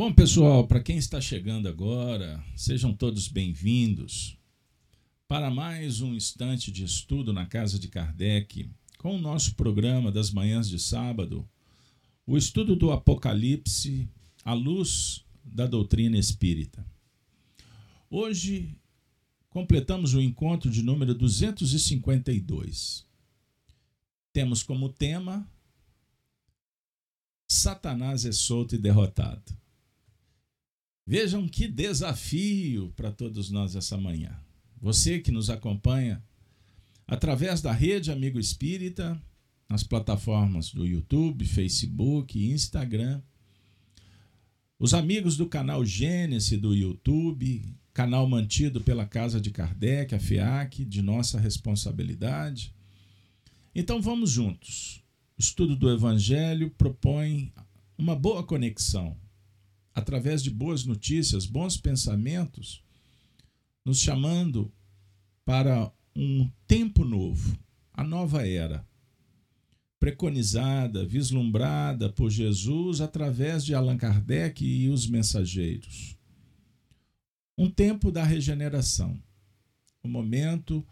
Bom, pessoal, para quem está chegando agora, sejam todos bem-vindos para mais um instante de estudo na Casa de Kardec, com o nosso programa das manhãs de sábado, o estudo do Apocalipse à luz da doutrina espírita. Hoje completamos o encontro de número 252. Temos como tema Satanás é solto e derrotado. Vejam que desafio para todos nós essa manhã. Você que nos acompanha através da rede Amigo Espírita, nas plataformas do YouTube, Facebook Instagram. Os amigos do canal Gênesis do YouTube, canal mantido pela Casa de Kardec, a FEAC, de nossa responsabilidade. Então vamos juntos. O estudo do Evangelho propõe uma boa conexão através de boas notícias, bons pensamentos, nos chamando para um tempo novo, a nova era, preconizada, vislumbrada por Jesus através de Allan Kardec e os mensageiros. Um tempo da regeneração, um momento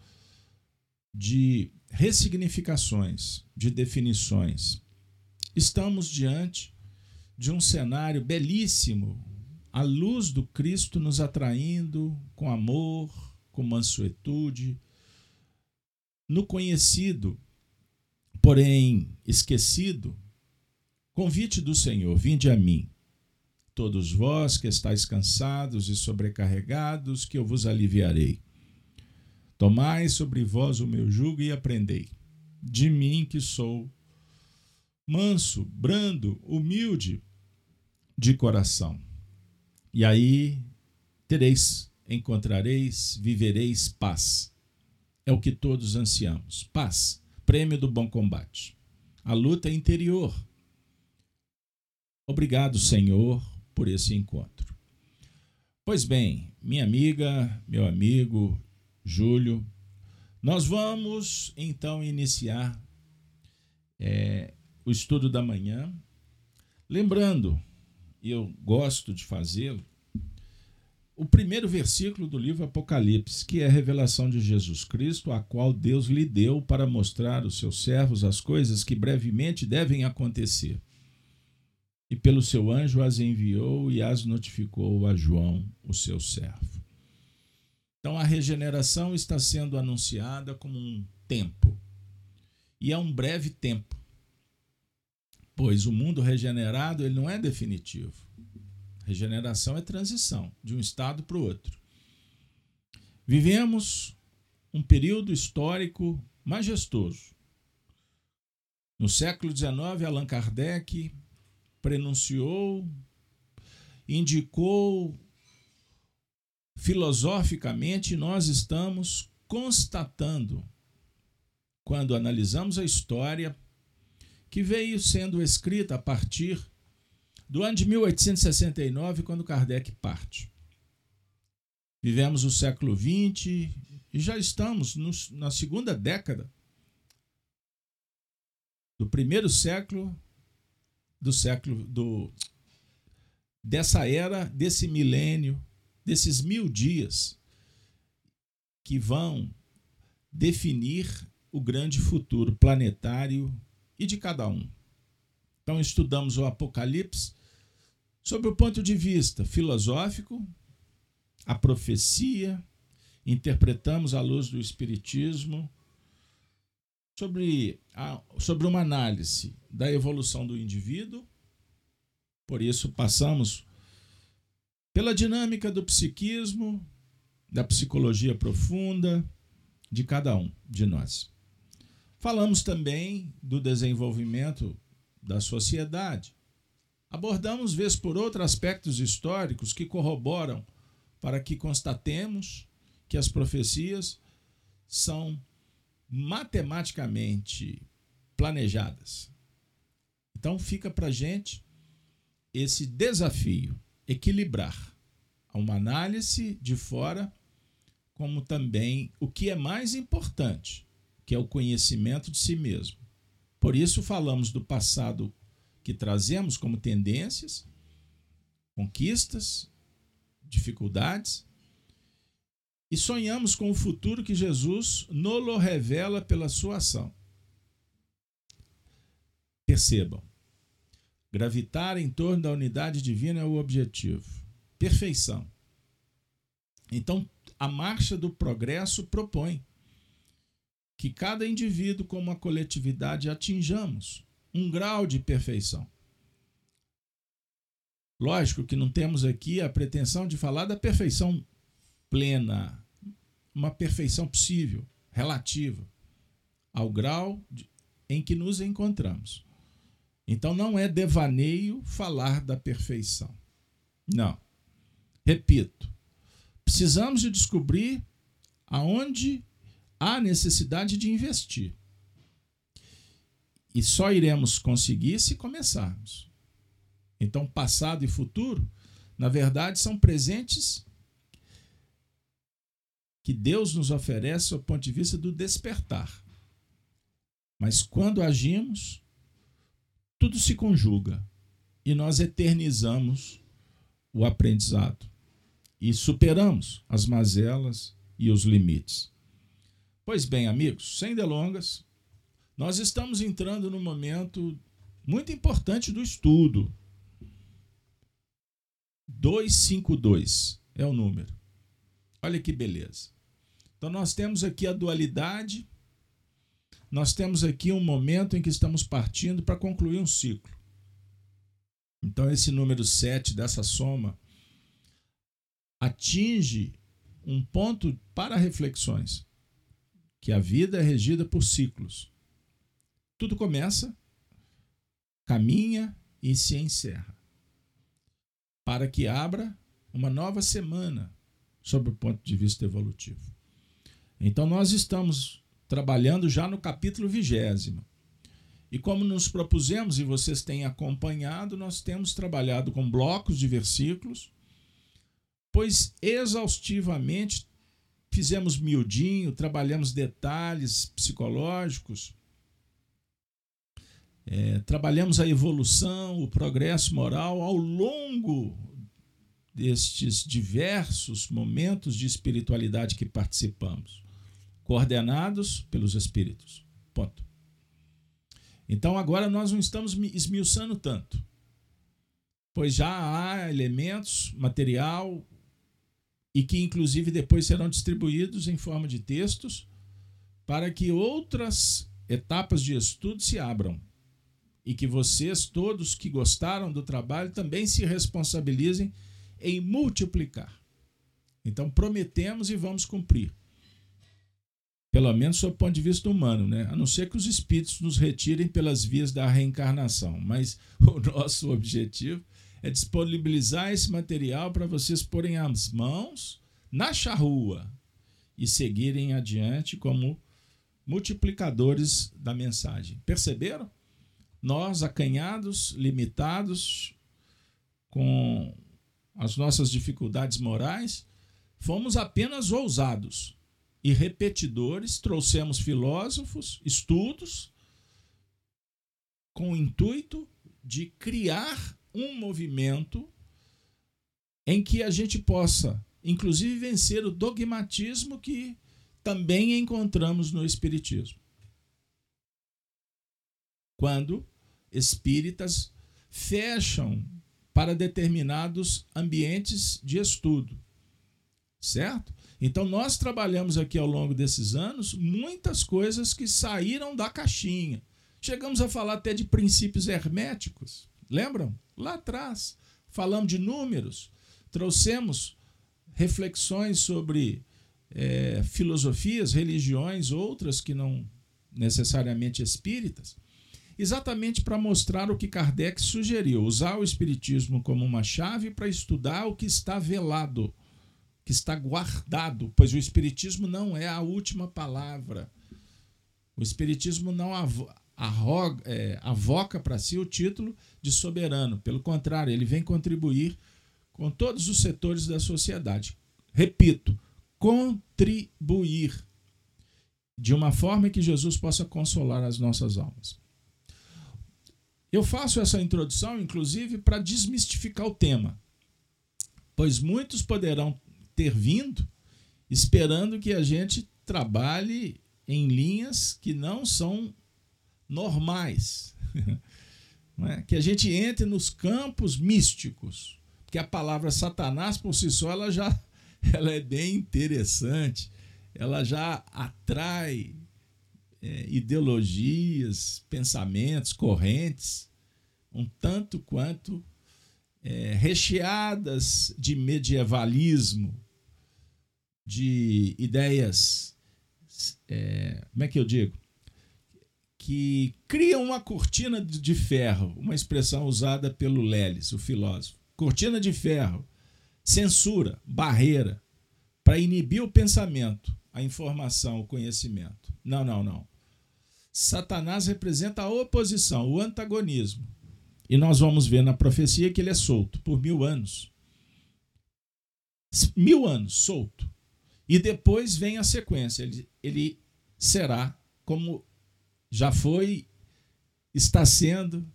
de ressignificações, de definições. Estamos diante de um cenário belíssimo, a luz do Cristo nos atraindo com amor, com mansuetude, no conhecido, porém esquecido, convite do Senhor: vinde a mim, todos vós que estáis cansados e sobrecarregados, que eu vos aliviarei. Tomai sobre vós o meu jugo e aprendei, de mim que sou manso, brando, humilde de coração. E aí tereis, encontrareis, vivereis paz. É o que todos ansiamos. Paz, prêmio do bom combate. A luta é interior. Obrigado, Senhor, por esse encontro. Pois bem, minha amiga, meu amigo Júlio, nós vamos então iniciar é, o estudo da manhã. Lembrando e eu gosto de fazê-lo, o primeiro versículo do livro Apocalipse, que é a revelação de Jesus Cristo, a qual Deus lhe deu para mostrar aos seus servos as coisas que brevemente devem acontecer. E pelo seu anjo as enviou e as notificou a João, o seu servo. Então a regeneração está sendo anunciada como um tempo. E é um breve tempo pois o mundo regenerado ele não é definitivo. Regeneração é transição de um estado para o outro. Vivemos um período histórico majestoso. No século XIX, Allan Kardec prenunciou, indicou filosoficamente, nós estamos constatando, quando analisamos a história que veio sendo escrita a partir do ano de 1869, quando Kardec parte. Vivemos o século XX e já estamos no, na segunda década do primeiro século do século do dessa era, desse milênio, desses mil dias que vão definir o grande futuro planetário e de cada um. Então, estudamos o Apocalipse sob o ponto de vista filosófico, a profecia, interpretamos à luz do Espiritismo, sobre, a, sobre uma análise da evolução do indivíduo, por isso passamos pela dinâmica do psiquismo, da psicologia profunda de cada um de nós. Falamos também do desenvolvimento da sociedade. Abordamos, vez por outra, aspectos históricos que corroboram para que constatemos que as profecias são matematicamente planejadas. Então fica para a gente esse desafio, equilibrar uma análise de fora, como também o que é mais importante, que é o conhecimento de si mesmo. Por isso falamos do passado que trazemos como tendências, conquistas, dificuldades, e sonhamos com o futuro que Jesus nolo revela pela sua ação. Percebam, gravitar em torno da unidade divina é o objetivo. Perfeição. Então, a marcha do progresso propõe que cada indivíduo, como a coletividade, atinjamos um grau de perfeição. Lógico que não temos aqui a pretensão de falar da perfeição plena, uma perfeição possível, relativa ao grau de, em que nos encontramos. Então não é devaneio falar da perfeição. Não. Repito, precisamos de descobrir aonde há necessidade de investir. E só iremos conseguir se começarmos. Então, passado e futuro, na verdade, são presentes que Deus nos oferece do ponto de vista do despertar. Mas quando agimos, tudo se conjuga e nós eternizamos o aprendizado e superamos as mazelas e os limites. Pois bem, amigos, sem delongas, nós estamos entrando num momento muito importante do estudo. 252 é o número. Olha que beleza. Então, nós temos aqui a dualidade, nós temos aqui um momento em que estamos partindo para concluir um ciclo. Então, esse número 7 dessa soma atinge um ponto para reflexões, que a vida é regida por ciclos. Tudo começa, caminha e se encerra, para que abra uma nova semana sob o ponto de vista evolutivo. Então, nós estamos trabalhando já no capítulo vigésimo. E como nos propusemos, e vocês têm acompanhado, nós temos trabalhado com blocos de versículos, pois exaustivamente fizemos miudinho, trabalhamos detalhes psicológicos, é, trabalhamos a evolução, o progresso moral ao longo destes diversos momentos de espiritualidade que participamos coordenados pelos espíritos. Ponto. Então agora nós não estamos esmiuçando tanto, pois já há elementos, material, e que inclusive depois serão distribuídos em forma de textos para que outras etapas de estudo se abram e que vocês todos que gostaram do trabalho também se responsabilizem em multiplicar. Então prometemos e vamos cumprir. Pelo menos sob o ponto de vista humano, né? A não ser que os espíritos nos retirem pelas vias da reencarnação. Mas o nosso objetivo é disponibilizar esse material para vocês porem as mãos na charrua e seguirem adiante como multiplicadores da mensagem. Perceberam? Nós, acanhados, limitados, com as nossas dificuldades morais, fomos apenas ousados e repetidores, trouxemos filósofos, estudos, com o intuito de criar um movimento em que a gente possa, inclusive, vencer o dogmatismo que também encontramos no Espiritismo. Quando espíritas fecham para determinados ambientes de estudo, certo? Então, nós trabalhamos aqui ao longo desses anos muitas coisas que saíram da caixinha. Chegamos a falar até de princípios herméticos. Lembram? Lá atrás. Falamos de números. Trouxemos reflexões sobre é, filosofias, religiões, outras que não necessariamente espíritas, exatamente para mostrar o que Kardec sugeriu: usar o Espiritismo como uma chave para estudar o que está velado que está guardado, pois o Espiritismo não é a última palavra. O Espiritismo não arroga, é, avoca para si o título de soberano. Pelo contrário, ele vem contribuir com todos os setores da sociedade. Repito, contribuir de uma forma que Jesus possa consolar as nossas almas. Eu faço essa introdução, inclusive, para desmistificar o tema Pois muitos poderão ter vindo esperando que a gente trabalhe em linhas que não são normais. É? Que a gente entre nos campos místicos. Porque a palavra Satanás, por si só, ela já ela é bem interessante. Ela já atrai é, ideologias, pensamentos, correntes, um tanto quanto é, recheadas de medievalismo, de ideias, é, como é que eu digo? Que criam uma cortina de ferro, uma expressão usada pelo Lelis, o filósofo. Cortina de ferro, censura, barreira, para inibir o pensamento, a informação, o conhecimento. Não, não, não. Satanás representa a oposição, o antagonismo. E nós vamos ver na profecia que ele é solto por mil anos. Mil anos solto. E depois vem a sequência. Ele, ele será como já foi, está sendo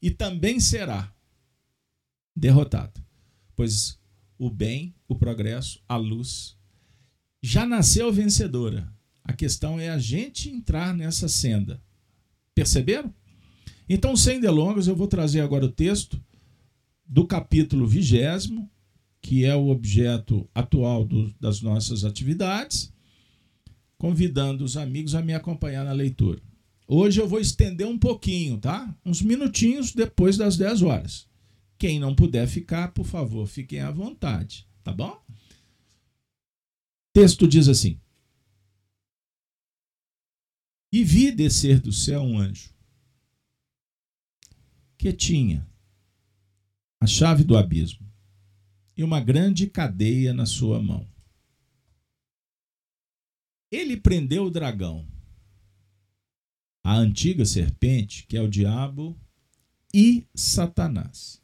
e também será derrotado. Pois o bem, o progresso, a luz já nasceu vencedora. A questão é a gente entrar nessa senda. Perceberam? Então, sem delongas, eu vou trazer agora o texto do capítulo vigésimo que é o objeto atual do, das nossas atividades, convidando os amigos a me acompanhar na leitura. Hoje eu vou estender um pouquinho, tá? Uns minutinhos depois das 10 horas. Quem não puder ficar, por favor, fiquem à vontade, tá bom? Texto diz assim: E vi descer do céu um anjo que tinha a chave do abismo e uma grande cadeia na sua mão. Ele prendeu o dragão, a antiga serpente, que é o diabo, e Satanás,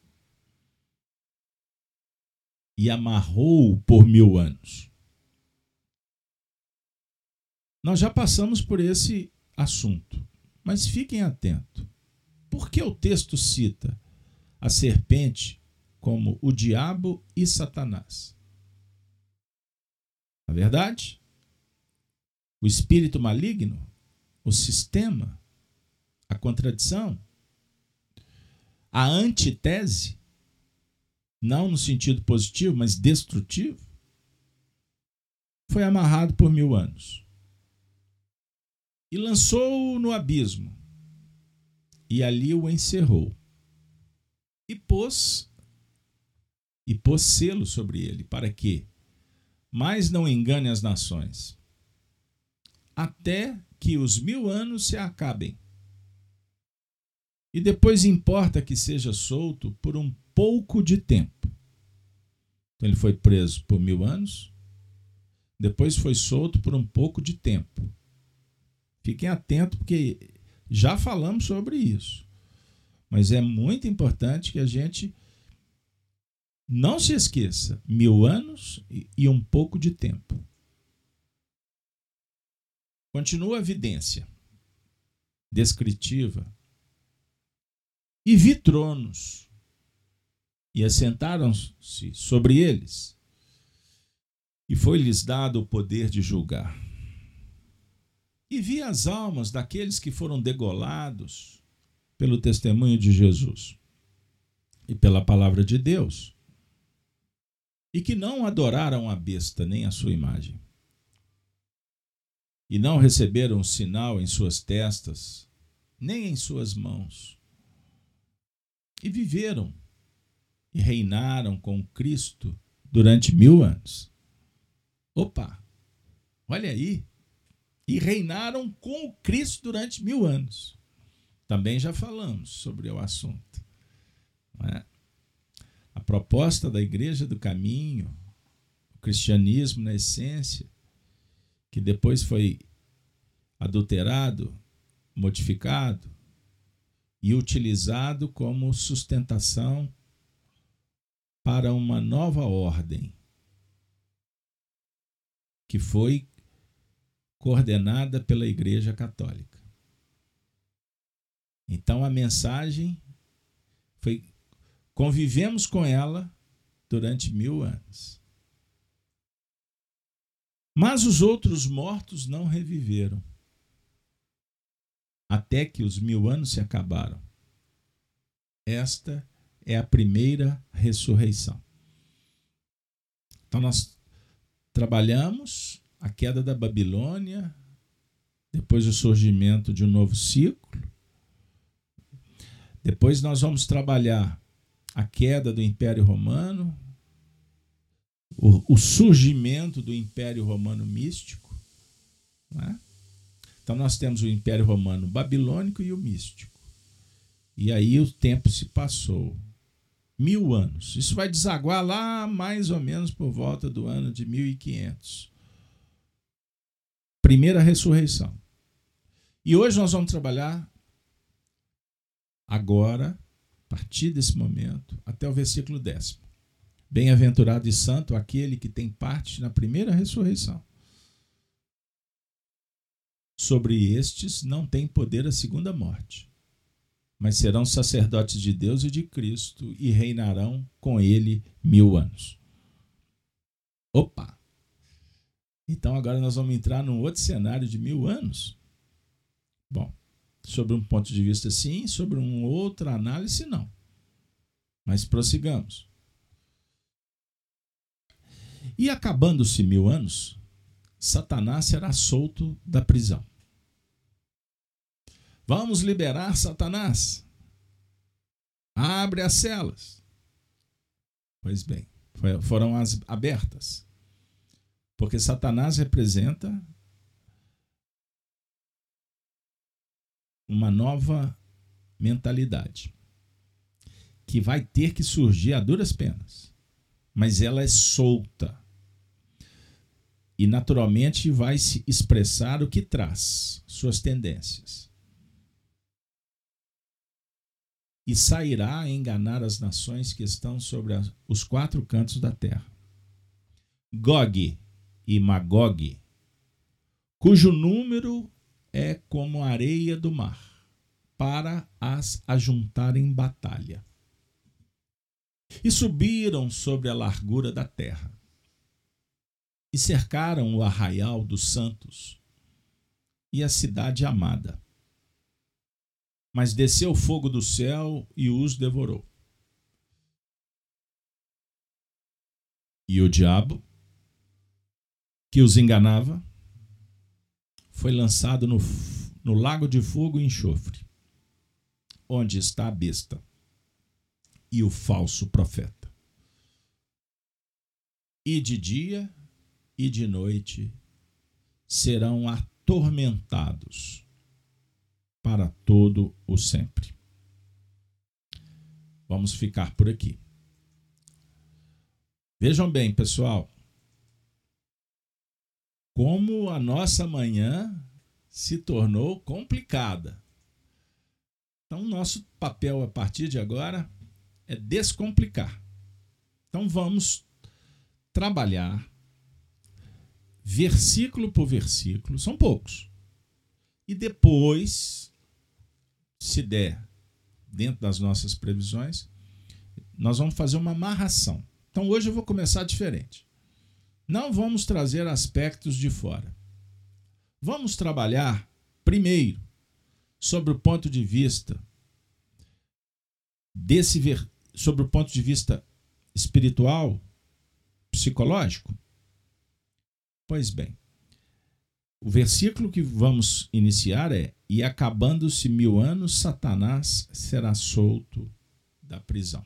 e amarrou-o por mil anos. Nós já passamos por esse assunto, mas fiquem atentos. Por que o texto cita a serpente como o diabo e Satanás. Na verdade, o espírito maligno, o sistema, a contradição, a antitese, não no sentido positivo, mas destrutivo, foi amarrado por mil anos. E lançou-o no abismo, e ali o encerrou, e pôs e pôs selo sobre ele, para que mais não engane as nações, até que os mil anos se acabem. E depois importa que seja solto por um pouco de tempo. Então ele foi preso por mil anos, depois foi solto por um pouco de tempo. Fiquem atentos, porque já falamos sobre isso. Mas é muito importante que a gente não se esqueça, mil anos e um pouco de tempo. Continua a evidência descritiva. E vi tronos, e assentaram-se sobre eles, e foi-lhes dado o poder de julgar. E vi as almas daqueles que foram degolados pelo testemunho de Jesus e pela palavra de Deus e que não adoraram a besta nem a sua imagem, e não receberam sinal em suas testas, nem em suas mãos, e viveram e reinaram com Cristo durante mil anos. Opa, olha aí, e reinaram com Cristo durante mil anos. Também já falamos sobre o assunto. É? a proposta da Igreja do Caminho, o cristianismo na essência, que depois foi adulterado, modificado e utilizado como sustentação para uma nova ordem que foi coordenada pela Igreja Católica. Então a mensagem foi Convivemos com ela durante mil anos. Mas os outros mortos não reviveram, até que os mil anos se acabaram. Esta é a primeira ressurreição. Então, nós trabalhamos a queda da Babilônia, depois o surgimento de um novo ciclo. Depois, nós vamos trabalhar a queda do Império Romano, o, o surgimento do Império Romano místico. Né? Então nós temos o Império Romano babilônico e o místico. E aí o tempo se passou. Mil anos. Isso vai desaguar lá mais ou menos por volta do ano de 1500. Primeira ressurreição. E hoje nós vamos trabalhar agora, a partir desse momento, até o versículo décimo. Bem-aventurado e santo aquele que tem parte na primeira ressurreição. Sobre estes não tem poder a segunda morte, mas serão sacerdotes de Deus e de Cristo e reinarão com ele mil anos. Opa! Então agora nós vamos entrar num outro cenário de mil anos. Bom, sobre um ponto de vista sim, sobre uma outra análise não. Mas prossigamos. E acabando-se mil anos, Satanás será solto da prisão. Vamos liberar Satanás. Abre as celas. Pois bem, foram as abertas. Porque Satanás representa uma nova mentalidade que vai ter que surgir a duras penas mas ela é solta. E naturalmente vai se expressar o que traz, suas tendências. E sairá a enganar as nações que estão sobre os quatro cantos da terra. Gog e Magog, cujo número é como a areia do mar, para as ajuntar em batalha e subiram sobre a largura da terra e cercaram o arraial dos santos e a cidade amada. Mas desceu fogo do céu e os devorou. E o diabo, que os enganava, foi lançado no, no lago de fogo e enxofre, onde está a besta e o falso profeta. E de dia e de noite serão atormentados para todo o sempre. Vamos ficar por aqui. Vejam bem, pessoal, como a nossa manhã se tornou complicada. Então, nosso papel a partir de agora é descomplicar. Então vamos trabalhar versículo por versículo, são poucos. E depois, se der, dentro das nossas previsões, nós vamos fazer uma amarração. Então hoje eu vou começar diferente. Não vamos trazer aspectos de fora. Vamos trabalhar primeiro sobre o ponto de vista desse ver, sobre o ponto de vista espiritual, psicológico? Pois bem, o versículo que vamos iniciar é: E acabando-se mil anos, Satanás será solto da prisão.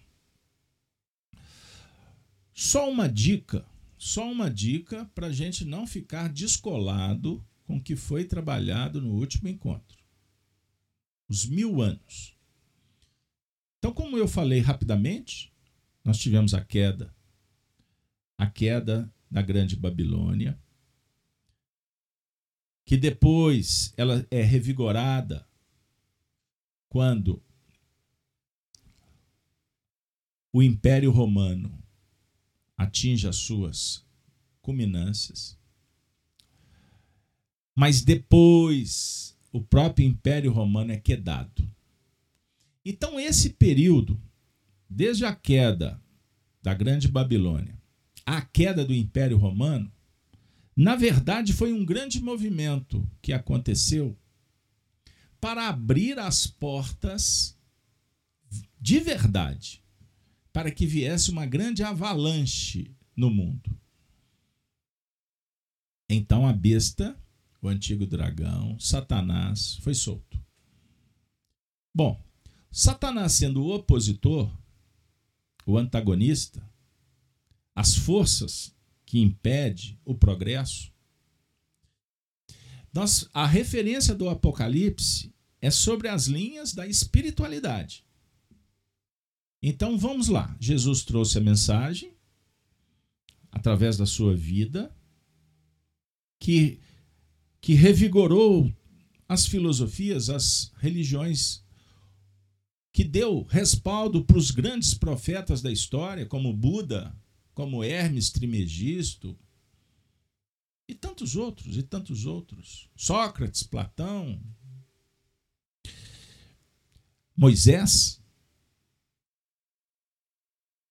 Só uma dica, só uma dica para a gente não ficar descolado com o que foi trabalhado no último encontro. Os mil anos. Então, como eu falei rapidamente, nós tivemos a queda, a queda da Grande Babilônia, que depois ela é revigorada quando o Império Romano atinge as suas culminâncias. Mas depois o próprio Império Romano é quedado. Então, esse período, desde a queda da Grande Babilônia, a queda do Império Romano, na verdade foi um grande movimento que aconteceu para abrir as portas de verdade, para que viesse uma grande avalanche no mundo. Então a besta, o antigo dragão, Satanás, foi solto. Bom, Satanás sendo o opositor, o antagonista, as forças que impede o progresso, nós, a referência do Apocalipse é sobre as linhas da espiritualidade. Então vamos lá. Jesus trouxe a mensagem através da sua vida que que revigorou as filosofias, as religiões que deu respaldo para os grandes profetas da história, como Buda, como Hermes Trimegisto, e tantos outros, e tantos outros. Sócrates, Platão, Moisés.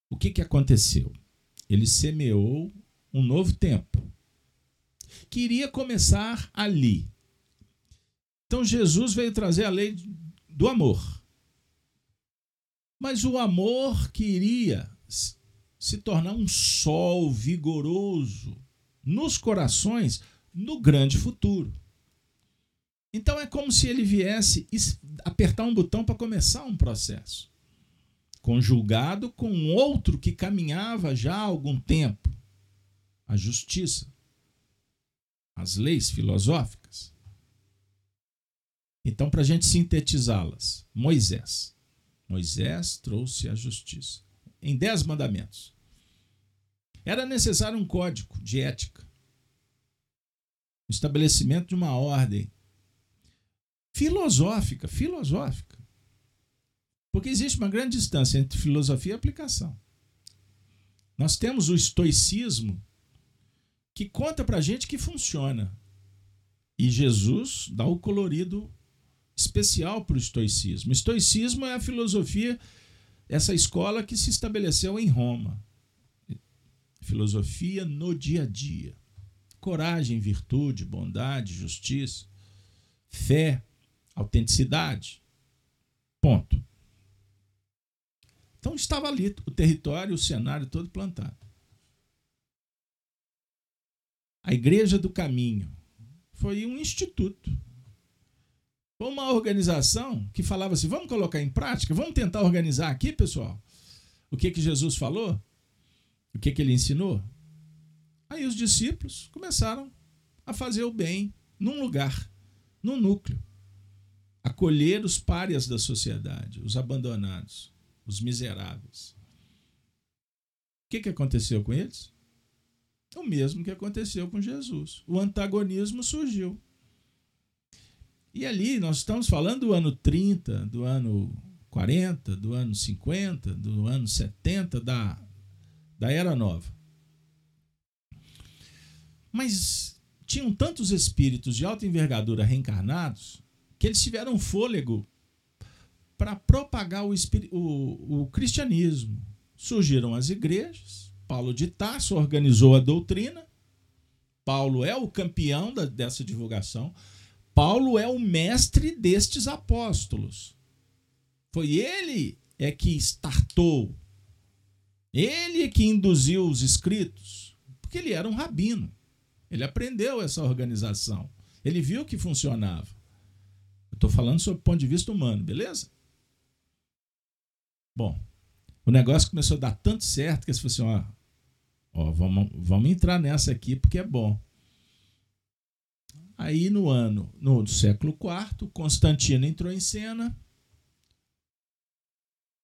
O que, que aconteceu? Ele semeou um novo tempo, que iria começar ali. Então Jesus veio trazer a lei do amor. Mas o amor queria se tornar um sol vigoroso nos corações no grande futuro. Então é como se ele viesse apertar um botão para começar um processo, conjugado com outro que caminhava já há algum tempo a justiça, as leis filosóficas. Então, para a gente sintetizá-las, Moisés. Moisés trouxe a justiça em dez mandamentos. Era necessário um código de ética, o estabelecimento de uma ordem filosófica, filosófica. Porque existe uma grande distância entre filosofia e aplicação. Nós temos o estoicismo que conta para gente que funciona. E Jesus dá o colorido especial para o estoicismo. O estoicismo é a filosofia essa escola que se estabeleceu em Roma. Filosofia no dia a dia. Coragem, virtude, bondade, justiça, fé, autenticidade. Ponto. Então estava ali o território, o cenário todo plantado. A Igreja do Caminho foi um instituto uma organização que falava assim: vamos colocar em prática, vamos tentar organizar aqui, pessoal. O que, que Jesus falou? O que, que ele ensinou? Aí os discípulos começaram a fazer o bem num lugar, num núcleo. Acolher os párias da sociedade, os abandonados, os miseráveis. O que, que aconteceu com eles? O mesmo que aconteceu com Jesus. O antagonismo surgiu. E ali nós estamos falando do ano 30, do ano 40, do ano 50, do ano 70 da, da Era Nova. Mas tinham tantos espíritos de alta envergadura reencarnados que eles tiveram fôlego para propagar o, o, o, cristianismo. Surgiram as igrejas, Paulo de Tarso organizou a doutrina, Paulo é o campeão da, dessa divulgação. Paulo é o mestre destes apóstolos. Foi ele é que startou. Ele é que induziu os escritos, porque ele era um rabino. Ele aprendeu essa organização. Ele viu que funcionava. Eu estou falando sob o ponto de vista humano, beleza? Bom, o negócio começou a dar tanto certo que eles falaram assim: ó, ó vamos, vamos entrar nessa aqui porque é bom. Aí no ano, no século IV, Constantino entrou em cena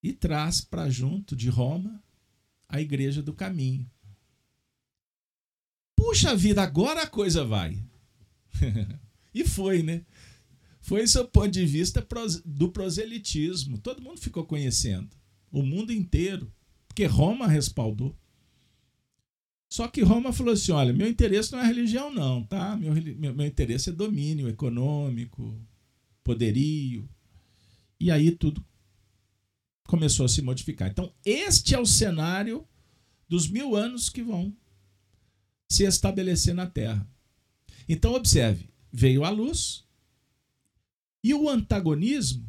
e traz para junto de Roma a Igreja do Caminho. Puxa vida, agora a coisa vai. e foi, né? Foi do ponto de vista do proselitismo. Todo mundo ficou conhecendo. O mundo inteiro. Porque Roma respaldou. Só que Roma falou assim: olha, meu interesse não é religião, não, tá? Meu, meu, meu interesse é domínio econômico, poderio. E aí tudo começou a se modificar. Então, este é o cenário dos mil anos que vão se estabelecer na Terra. Então, observe: veio a luz e o antagonismo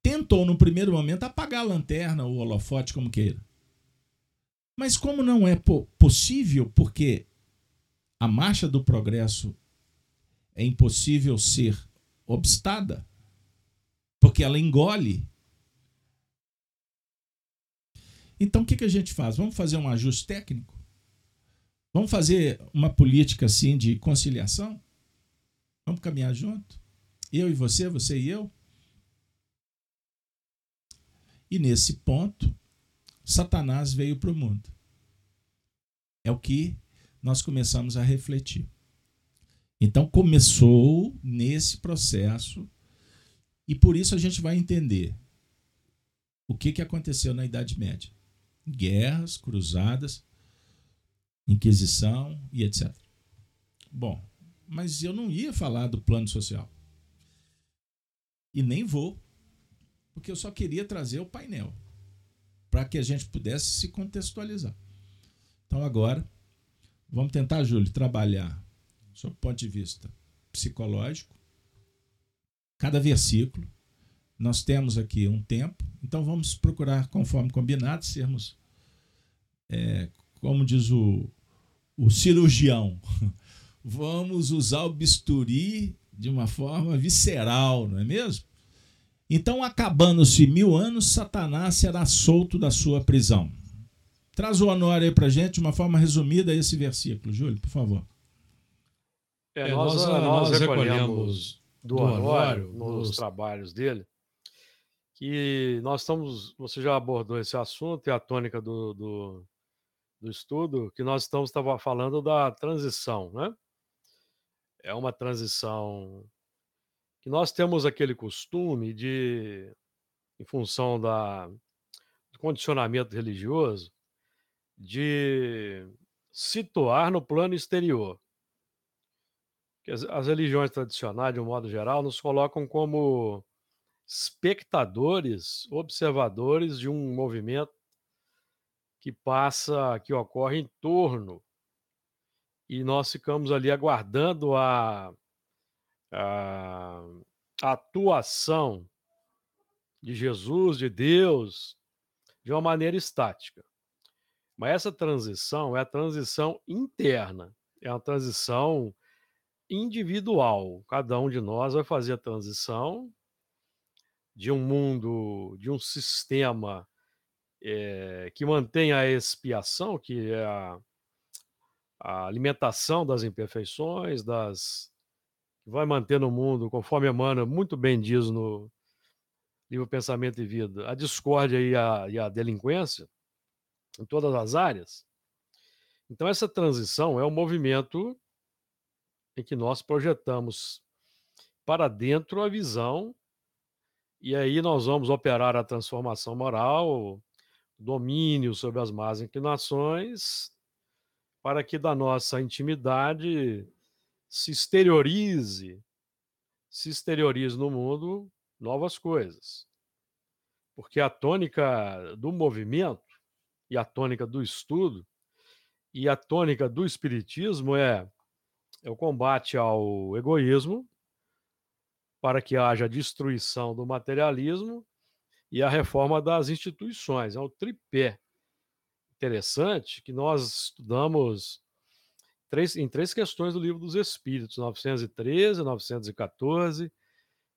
tentou, no primeiro momento, apagar a lanterna, o holofote, como queira. Mas, como não é possível, porque a marcha do progresso é impossível ser obstada, porque ela engole. Então o que, que a gente faz? Vamos fazer um ajuste técnico? Vamos fazer uma política assim de conciliação? Vamos caminhar junto? Eu e você, você e eu? E nesse ponto, Satanás veio para o mundo. É o que nós começamos a refletir. Então começou nesse processo e por isso a gente vai entender o que, que aconteceu na Idade Média. Guerras, cruzadas, Inquisição e etc. Bom, mas eu não ia falar do plano social. E nem vou, porque eu só queria trazer o painel para que a gente pudesse se contextualizar. Então agora, vamos tentar, Júlio, trabalhar sob o ponto de vista psicológico, cada versículo. Nós temos aqui um tempo, então vamos procurar, conforme combinado, sermos, é, como diz o, o cirurgião, vamos usar o bisturi de uma forma visceral, não é mesmo? Então, acabando-se mil anos, Satanás será solto da sua prisão. Traz o Honório aí para gente, de uma forma resumida, esse versículo. Júlio, por favor. É, nós, nós, nós, recolhemos do, Honório, nos nos trabalhos dele, que nós estamos, você já abordou esse assunto, e a tônica do, do, do estudo, que nós estamos tava falando da transição, né? É uma transição que nós temos aquele costume de, em função da, do condicionamento religioso, de situar no plano exterior. As, as religiões tradicionais, de um modo geral, nos colocam como espectadores, observadores de um movimento que passa, que ocorre em torno, e nós ficamos ali aguardando a a, atuação de Jesus, de Deus, de uma maneira estática. Mas essa transição é a transição interna, é uma transição individual. Cada um de nós vai fazer a transição de um mundo, de um sistema é, que mantém a expiação, que é a, a alimentação das imperfeições, das, vai manter no mundo, conforme Emmanuel muito bem diz no livro Pensamento e Vida, a discórdia e a, e a delinquência em todas as áreas. Então, essa transição é um movimento em que nós projetamos para dentro a visão, e aí nós vamos operar a transformação moral, domínio sobre as más inclinações, para que da nossa intimidade se exteriorize, se exteriorize no mundo novas coisas. Porque a tônica do movimento e a tônica do estudo e a tônica do espiritismo é, é o combate ao egoísmo para que haja destruição do materialismo e a reforma das instituições. É o tripé interessante que nós estudamos três, em três questões do Livro dos Espíritos, 913, 914,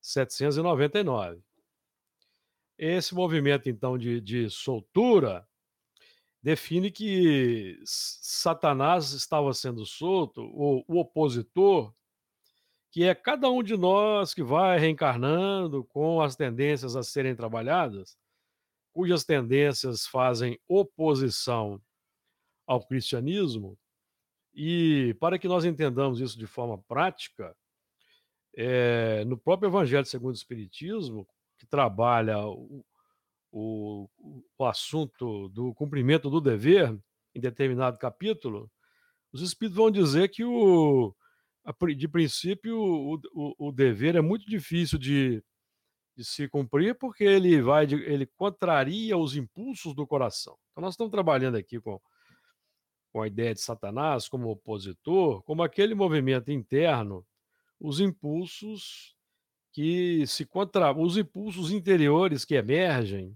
799. Esse movimento, então, de, de soltura define que Satanás estava sendo solto, o, o opositor, que é cada um de nós que vai reencarnando com as tendências a serem trabalhadas, cujas tendências fazem oposição ao cristianismo, e para que nós entendamos isso de forma prática, é, no próprio Evangelho segundo o Espiritismo, que trabalha o, o, o assunto do cumprimento do dever em determinado capítulo, os Espíritos vão dizer que, o, de princípio, o, o, o dever é muito difícil de, de se cumprir, porque ele vai, ele contraria os impulsos do coração. Então nós estamos trabalhando aqui com com a ideia de Satanás como opositor, como aquele movimento interno, os impulsos que se contra os impulsos interiores que emergem,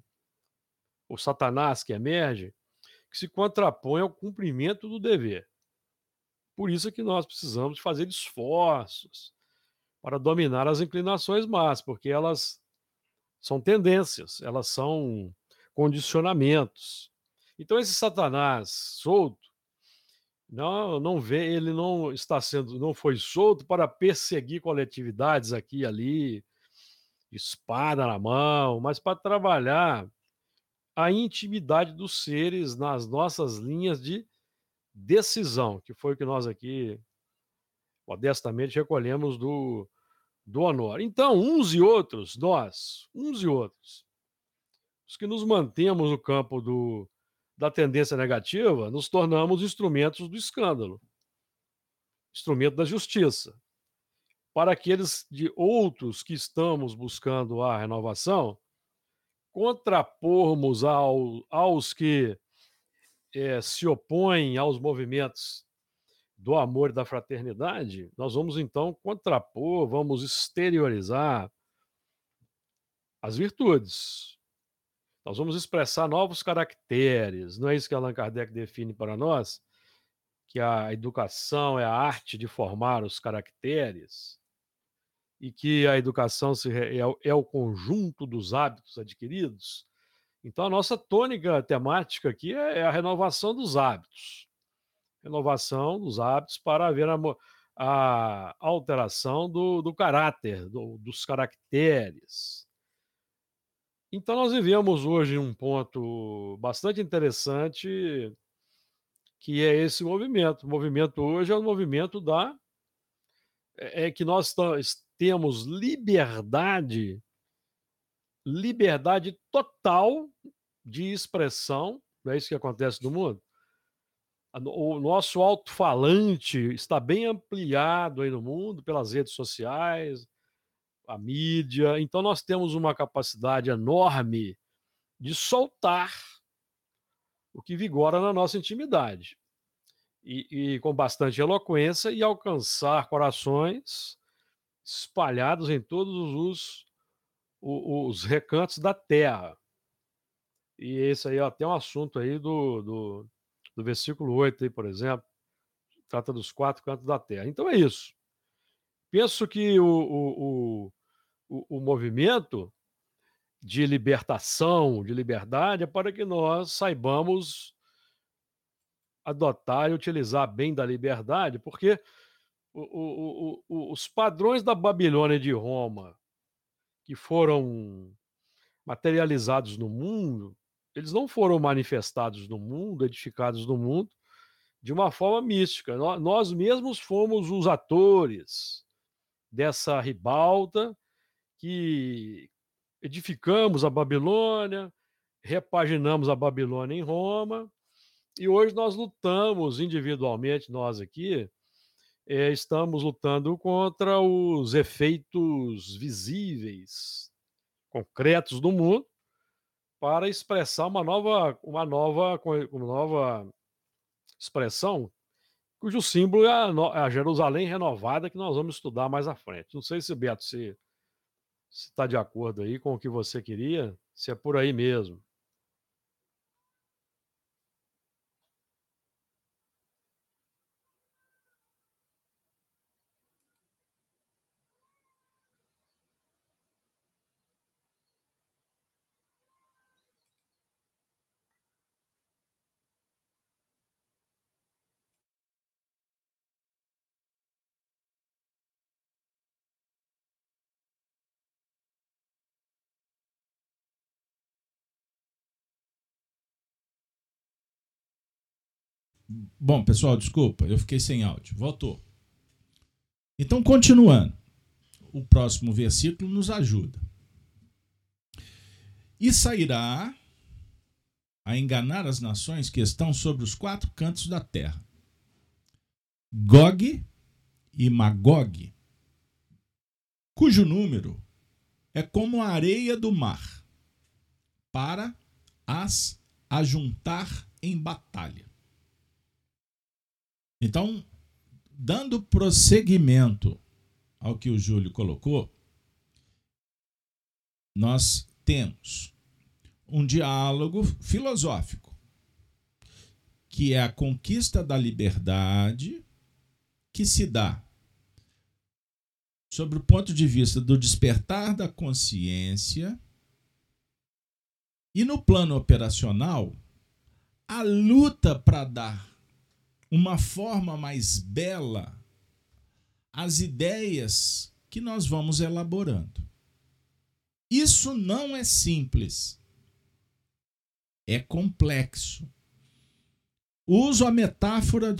o Satanás que emerge, que se contrapõe ao cumprimento do dever. Por isso é que nós precisamos fazer esforços para dominar as inclinações más, porque elas são tendências, elas são condicionamentos. Então esse Satanás solto, não, não vê, ele não está sendo, não foi solto para perseguir coletividades aqui e ali, espada na mão, mas para trabalhar a intimidade dos seres nas nossas linhas de decisão, que foi o que nós aqui modestamente recolhemos do, do Honor. Então, uns e outros, nós, uns e outros, os que nos mantemos no campo do, da tendência negativa, nos tornamos instrumentos do escândalo, instrumento da justiça. Para aqueles de outros que estamos buscando a renovação, contrapormos ao, aos que é, se opõem aos movimentos do amor e da fraternidade, nós vamos então contrapor, vamos exteriorizar as virtudes, nós vamos expressar novos caracteres. Não é isso que Allan Kardec define para nós? Que a educação é a arte de formar os caracteres e que a educação é, é o conjunto dos hábitos adquiridos. Então, a nossa tônica temática aqui é, é a renovação dos hábitos. Renovação dos hábitos para haver a, a alteração do, do caráter, do, dos caracteres. Então, nós vivemos hoje um ponto bastante interessante, que é esse movimento. O movimento hoje é o movimento da. É, é que nós temos liberdade, liberdade total de expressão, não é isso que acontece no mundo? O nosso alto-falante está bem ampliado aí no mundo pelas redes sociais, a mídia. Então, nós temos uma capacidade enorme de soltar o que vigora na nossa intimidade. E, e, com bastante eloquência e alcançar corações espalhados em todos os, os, os recantos da terra. E esse aí é até um assunto aí do, do, do versículo 8, aí, por exemplo, trata dos quatro cantos da terra. Então é isso. Penso que o, o, o, o, movimento de libertação, de liberdade, é para que nós saibamos adotar e utilizar bem da liberdade, porque o, o, o, os padrões da Babilônia e de Roma, que foram materializados no mundo, eles não foram manifestados no mundo, edificados no mundo, de uma forma mística. Nós mesmos fomos os atores dessa ribalta que edificamos a Babilônia, repaginamos a Babilônia em Roma, e hoje nós lutamos individualmente, nós aqui, é, estamos lutando contra os efeitos visíveis, concretos do mundo, para expressar uma nova, uma nova, uma nova expressão, cujo símbolo é a, a Jerusalém renovada, que nós vamos estudar mais à frente. Não sei se, Beto, se está de acordo aí com o que você queria, se é por aí mesmo. Bom, pessoal, desculpa, eu fiquei sem áudio. Voltou. Então, continuando. O próximo versículo nos ajuda. E sairá a enganar as nações que estão sobre os quatro cantos da terra. Gog e Magog, cujo número é como a areia do mar para as ajuntar em batalha. Então, dando prosseguimento ao que o Júlio colocou, nós temos um diálogo filosófico, que é a conquista da liberdade que se dá sobre o ponto de vista do despertar da consciência e no plano operacional, a luta para dar uma forma mais bela às ideias que nós vamos elaborando. Isso não é simples. É complexo. Uso a metáfora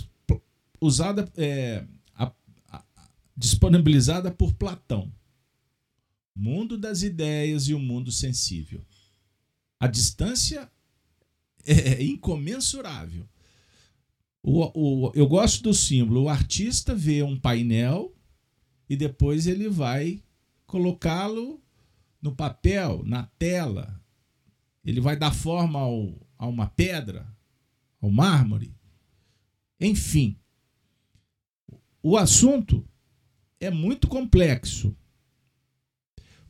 usada, é, a, a, disponibilizada por Platão. Mundo das ideias e o mundo sensível. A distância é incomensurável. O, o, eu gosto do símbolo. O artista vê um painel e depois ele vai colocá-lo no papel, na tela. Ele vai dar forma ao, a uma pedra, ao mármore. Enfim, o assunto é muito complexo.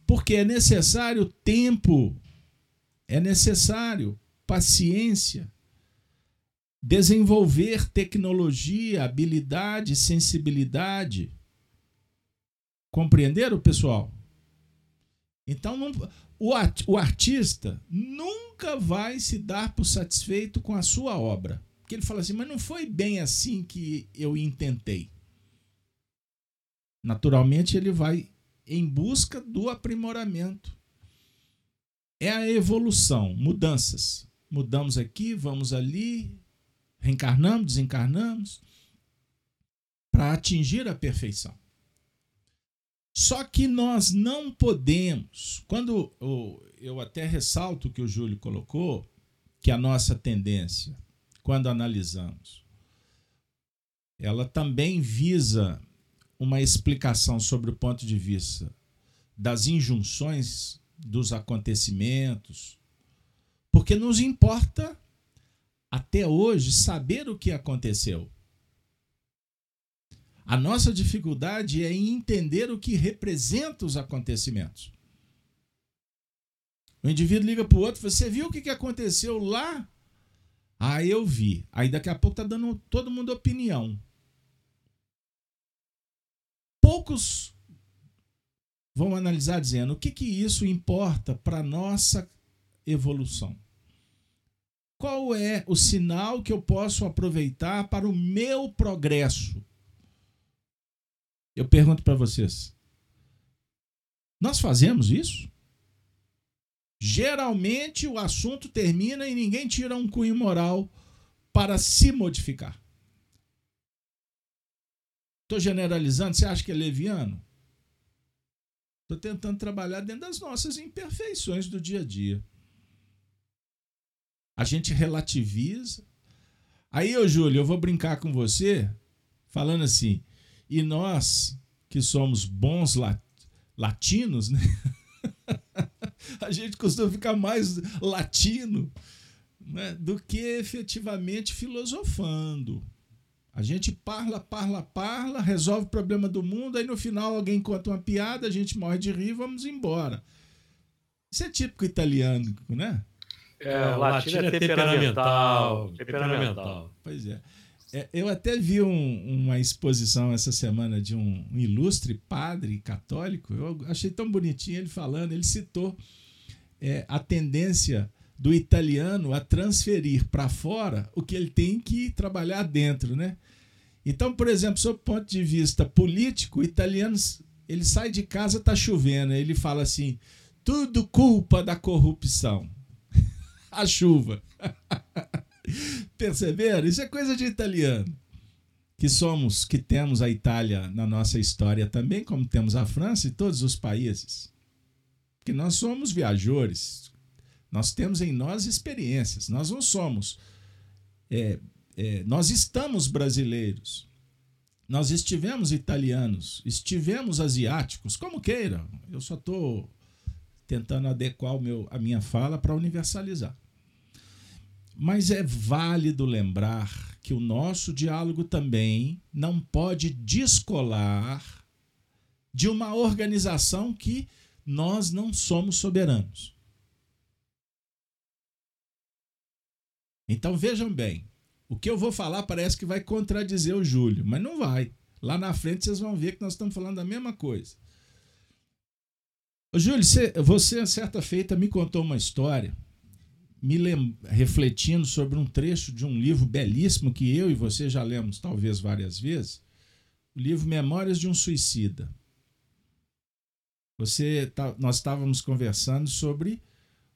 Porque é necessário tempo, é necessário paciência, desenvolver tecnologia, habilidade, sensibilidade. Compreenderam, pessoal? Então, não, o, art, o artista nunca vai se dar por satisfeito com a sua obra. Porque ele fala assim, mas não foi bem assim que eu intentei. Naturalmente, ele vai em busca do aprimoramento. É a evolução, mudanças. Mudamos aqui, vamos ali, reencarnamos, desencarnamos, para atingir a perfeição. Só que nós não podemos, quando eu até ressalto o que o Júlio colocou, que a nossa tendência, quando analisamos, ela também visa uma explicação sobre o ponto de vista das injunções dos acontecimentos, porque nos importa até hoje saber o que aconteceu. A nossa dificuldade é em entender o que representa os acontecimentos. O indivíduo liga para o outro, você viu o que aconteceu lá? Ah, eu vi. Aí daqui a pouco está dando todo mundo opinião. Poucos vão analisar dizendo o que, que isso importa para a nossa evolução. Qual é o sinal que eu posso aproveitar para o meu progresso? Eu pergunto para vocês: nós fazemos isso? Geralmente o assunto termina e ninguém tira um cunho moral para se modificar. Estou generalizando, você acha que é leviano? Estou tentando trabalhar dentro das nossas imperfeições do dia a dia. A gente relativiza. Aí, ô Júlio, eu vou brincar com você, falando assim, e nós que somos bons latinos, né? a gente costuma ficar mais latino né? do que efetivamente filosofando. A gente parla, parla, parla, resolve o problema do mundo, aí no final alguém conta uma piada, a gente morre de rir vamos embora. Isso é típico italiano, né? É, é, o latino, é, é temperamental, temperamental. Temperamental. Pois é. é eu até vi um, uma exposição essa semana de um, um, ilustre padre católico. Eu achei tão bonitinho ele falando. Ele citou é, a tendência do italiano a transferir para fora o que ele tem que trabalhar dentro, né? Então, por exemplo, sob o ponto de vista político, o italiano ele sai de casa tá chovendo, ele fala assim: tudo culpa da corrupção a chuva. Perceberam? Isso é coisa de italiano. Que somos, que temos a Itália na nossa história também, como temos a França e todos os países. Porque nós somos viajores. Nós temos em nós experiências. Nós não somos. É, é, nós estamos brasileiros. Nós estivemos italianos, estivemos asiáticos, como queiram. Eu só estou tentando adequar meu, a minha fala para universalizar. Mas é válido lembrar que o nosso diálogo também não pode descolar de uma organização que nós não somos soberanos. Então vejam bem, o que eu vou falar parece que vai contradizer o Júlio, mas não vai. Lá na frente vocês vão ver que nós estamos falando da mesma coisa. Ô, Júlio, você, você, certa feita, me contou uma história, me lem... refletindo sobre um trecho de um livro belíssimo que eu e você já lemos talvez várias vezes, o livro Memórias de um Suicida. Você tá, nós estávamos conversando sobre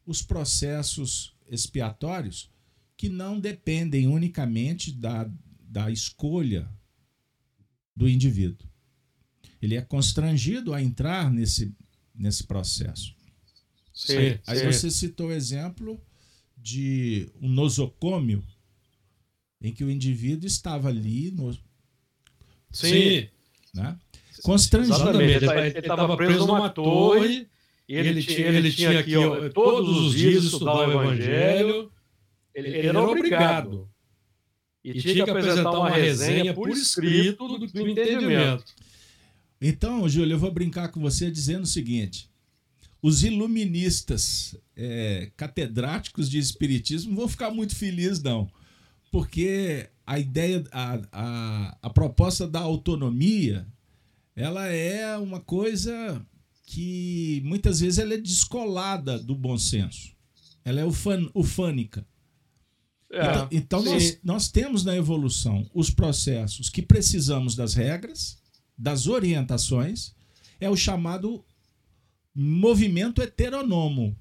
os processos expiatórios que não dependem unicamente da, da escolha do indivíduo. Ele é constrangido a entrar nesse, nesse processo. Sim, aí, aí sim. você citou o exemplo de um nosocômio em que o indivíduo estava ali no, Sim. né? constrangido. Exatamente. Ele estava preso numa torre e ele, ele, tinha, ele tinha aqui ó, todos os dias estudar o evangelho. Ele, ele era obrigado. E tinha que apresentar uma resenha por escrito do, do entendimento. Então, Júlio, eu vou brincar com você dizendo o seguinte: os iluministas é, catedráticos de espiritismo não vão ficar muito felizes, não. Porque a ideia, a, a, a proposta da autonomia, ela é uma coisa que muitas vezes ela é descolada do bom senso. Ela é ufan, ufânica. É, então, então nós, nós temos na evolução os processos que precisamos das regras, das orientações, é o chamado movimento heteronomo.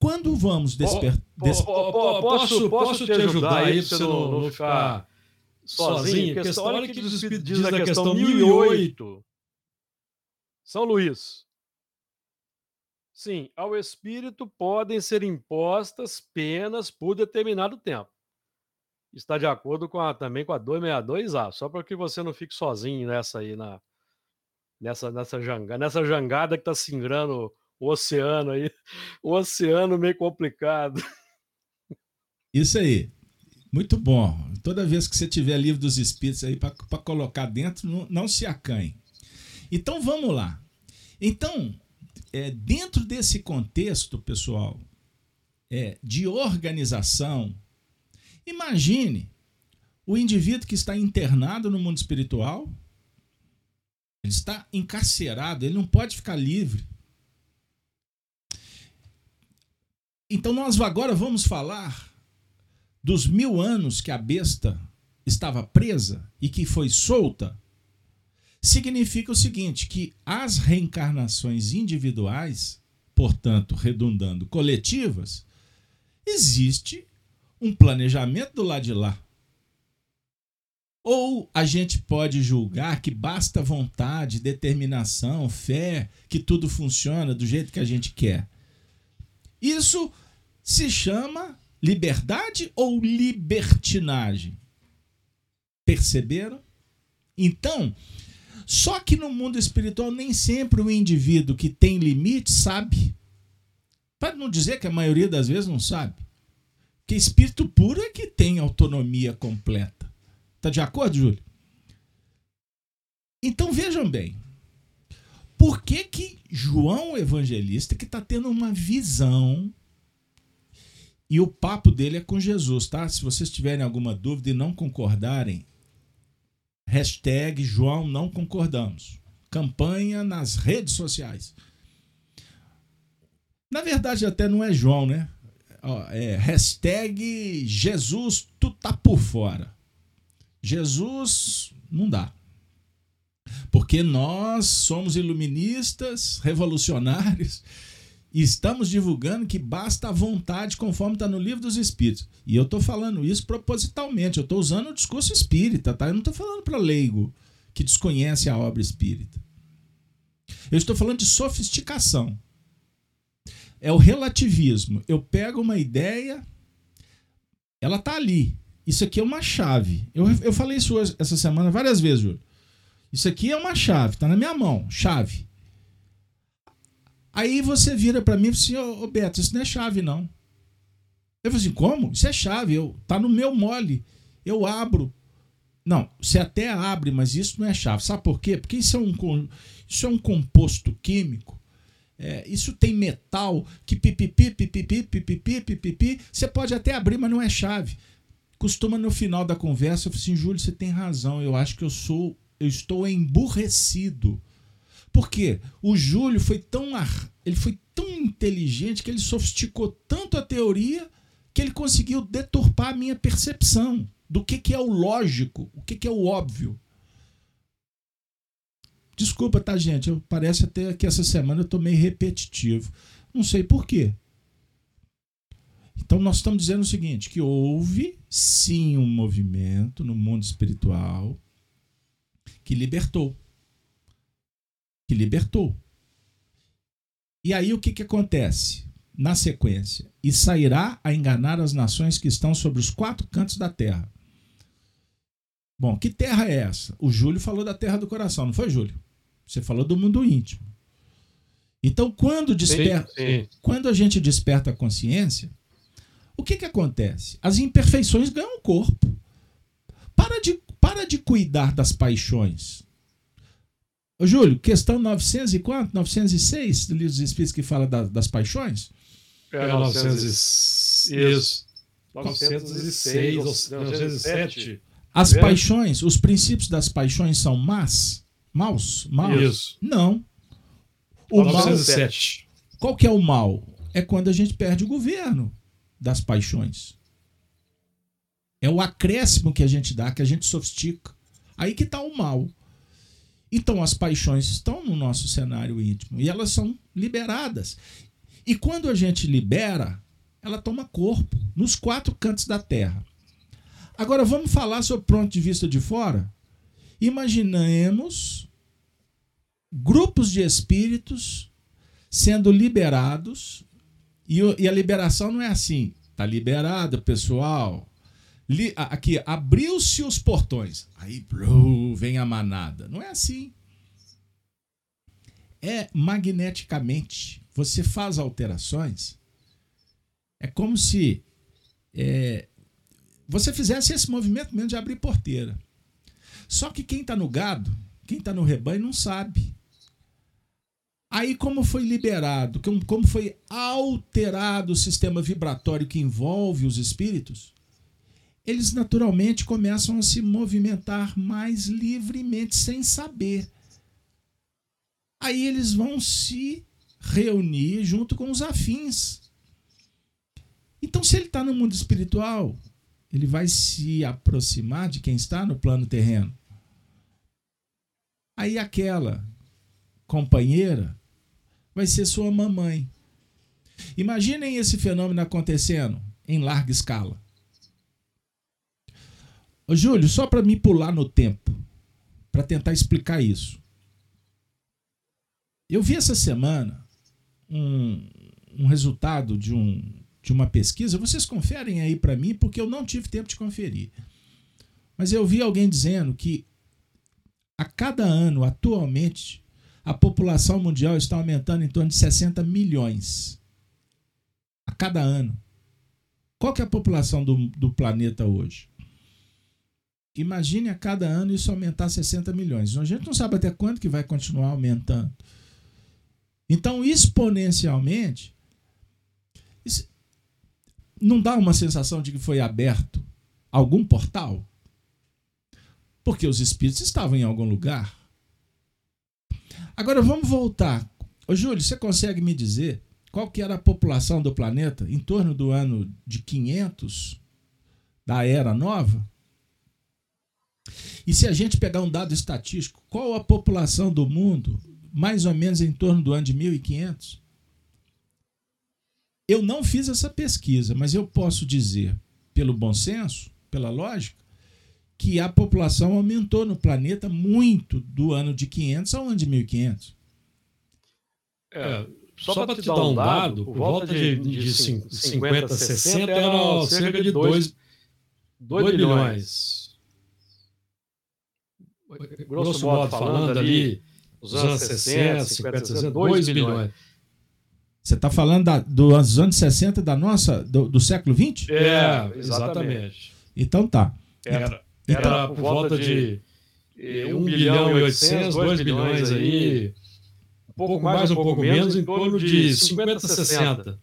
Quando vamos despertar. Des... Posso, posso te ajudar aí para você não, não ficar sozinho? Questão, olha que diz, diz a questão 1008. São Luís. Sim, ao espírito podem ser impostas penas por determinado tempo. Está de acordo com a, também com a 262A, só para que você não fique sozinho nessa aí, na, nessa, nessa, jangada, nessa jangada que está singrando o oceano aí. O oceano meio complicado. Isso aí. Muito bom. Toda vez que você tiver livro dos espíritos aí para colocar dentro, não, não se acanhe. Então vamos lá. Então, é, dentro desse contexto, pessoal, é, de organização, imagine o indivíduo que está internado no mundo espiritual, ele está encarcerado, ele não pode ficar livre. Então nós agora vamos falar dos mil anos que a besta estava presa e que foi solta significa o seguinte: que as reencarnações individuais, portanto, redundando coletivas, existe um planejamento do lado de lá. Ou a gente pode julgar que basta vontade, determinação, fé, que tudo funciona do jeito que a gente quer. Isso se chama liberdade ou libertinagem? Perceberam? Então, só que no mundo espiritual nem sempre o indivíduo que tem limite sabe. Para não dizer que a maioria das vezes não sabe. Que espírito puro é que tem autonomia completa. Tá de acordo, Júlio? Então vejam bem. Por que que João Evangelista que está tendo uma visão e o papo dele é com Jesus, tá? Se vocês tiverem alguma dúvida e não concordarem, Hashtag João não concordamos. Campanha nas redes sociais. Na verdade, até não é João, né? É hashtag Jesus, tu tá por fora. Jesus não dá. Porque nós somos iluministas, revolucionários, e estamos divulgando que basta a vontade, conforme está no livro dos Espíritos. E eu estou falando isso propositalmente. Eu estou usando o discurso espírita, tá? Eu não estou falando para leigo que desconhece a obra espírita. Eu estou falando de sofisticação. É o relativismo. Eu pego uma ideia, ela está ali. Isso aqui é uma chave. Eu, eu falei isso hoje, essa semana várias vezes, Júlio. Isso aqui é uma chave, tá na minha mão, chave. Aí você vira para mim e fala assim, ô, Beto, isso não é chave, não. Eu falei assim, como? Isso é chave, eu, tá no meu mole. Eu abro. Não, você até abre, mas isso não é chave. Sabe por quê? Porque isso é um, isso é um composto químico. É, isso tem metal que pipipi, pipipi, pipipi, pipipi. Você pode até abrir, mas não é chave. Costuma no final da conversa, eu falo assim, Júlio, você tem razão. Eu acho que eu sou, eu estou emburrecido. Por quê? O Júlio foi tão, ele foi tão inteligente que ele sofisticou tanto a teoria que ele conseguiu deturpar a minha percepção do que, que é o lógico, o que, que é o óbvio. Desculpa, tá, gente? Eu, parece até que essa semana eu tô meio repetitivo. Não sei por quê. Então nós estamos dizendo o seguinte, que houve sim um movimento no mundo espiritual que libertou. Que libertou. E aí o que, que acontece? Na sequência, e sairá a enganar as nações que estão sobre os quatro cantos da terra. Bom, que terra é essa? O Júlio falou da terra do coração, não foi, Júlio? Você falou do mundo íntimo. Então, quando, desperta, sim, sim. quando a gente desperta a consciência, o que, que acontece? As imperfeições ganham corpo. Para de, para de cuidar das paixões. Ô, Júlio, questão 900 e quanto? 906 do Livro dos Espíritos que fala da, das paixões? É, 900, isso. 906 ou 907. As paixões, os princípios das paixões são más? Maus? Maus? Isso. Não. O 907. mal, qual que é o mal? É quando a gente perde o governo das paixões. É o acréscimo que a gente dá, que a gente sofistica. Aí que está o mal. Então as paixões estão no nosso cenário íntimo e elas são liberadas. E quando a gente libera, ela toma corpo nos quatro cantos da terra. Agora vamos falar sobre o ponto de vista de fora? Imaginemos grupos de espíritos sendo liberados, e, a liberação não é assim, tá liberado, pessoal. Li, aqui, abriu-se os portões, aí bro, vem a manada. Não é assim. É magneticamente. Você faz alterações. É como se é, você fizesse esse movimento mesmo de abrir porteira. Só que quem está no gado, quem está no rebanho, não sabe. Aí, como foi liberado, como foi alterado o sistema vibratório que envolve os espíritos, eles naturalmente começam a se movimentar mais livremente, sem saber. Aí eles vão se reunir junto com os afins. Então, se ele está no mundo espiritual, ele vai se aproximar de quem está no plano terreno. Aí aquela companheira vai ser sua mamãe. Imaginem esse fenômeno acontecendo em larga escala. Ô, Júlio, só para me pular no tempo, para tentar explicar isso. Eu vi essa semana um, um resultado de um de uma pesquisa, vocês conferem aí para mim, porque eu não tive tempo de conferir. Mas eu vi alguém dizendo que a cada ano, atualmente, a população mundial está aumentando em torno de 60 milhões. A cada ano. Qual que é a população do, do planeta hoje? Imagine a cada ano isso aumentar 60 milhões. A gente não sabe até quando que vai continuar aumentando. Então, exponencialmente, não dá uma sensação de que foi aberto algum portal? Porque os espíritos estavam em algum lugar. Agora vamos voltar. Ô, Júlio, você consegue me dizer qual que era a população do planeta em torno do ano de 500 da era nova? E se a gente pegar um dado estatístico, qual a população do mundo mais ou menos em torno do ano de 1500? Eu não fiz essa pesquisa, mas eu posso dizer, pelo bom senso, pela lógica, que a população aumentou no planeta muito do ano de 500 ao ano de 1500. É, só, só para te, te dar um dado, por volta de, de, de 50, 60, era cerca de 2 bilhões. Grosso modo falando ali, nos anos 60, 50, 60, 2 bilhões. Você está falando da, dos anos 60 da nossa, do, do século 20? É, exatamente. Então tá. Era, era então, por volta de 1 bilhão e 800, 2 bilhões aí, um pouco mais, um pouco menos, em torno de 50, 60.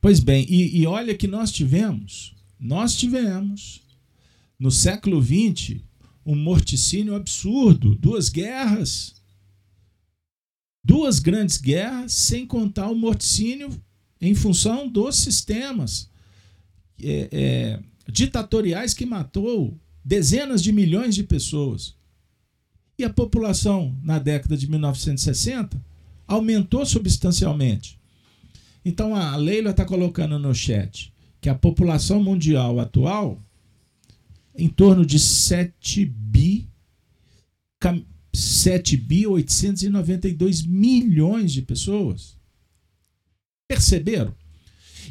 Pois bem, e, e olha que nós tivemos, nós tivemos, no século XX, um morticínio absurdo, duas guerras, duas grandes guerras, sem contar o morticínio em função dos sistemas é, é, ditatoriais que matou dezenas de milhões de pessoas. E a população, na década de 1960, aumentou substancialmente. Então a Leila está colocando no chat que a população mundial atual em torno de 7 bi 7 bi 892 milhões de pessoas. Perceberam?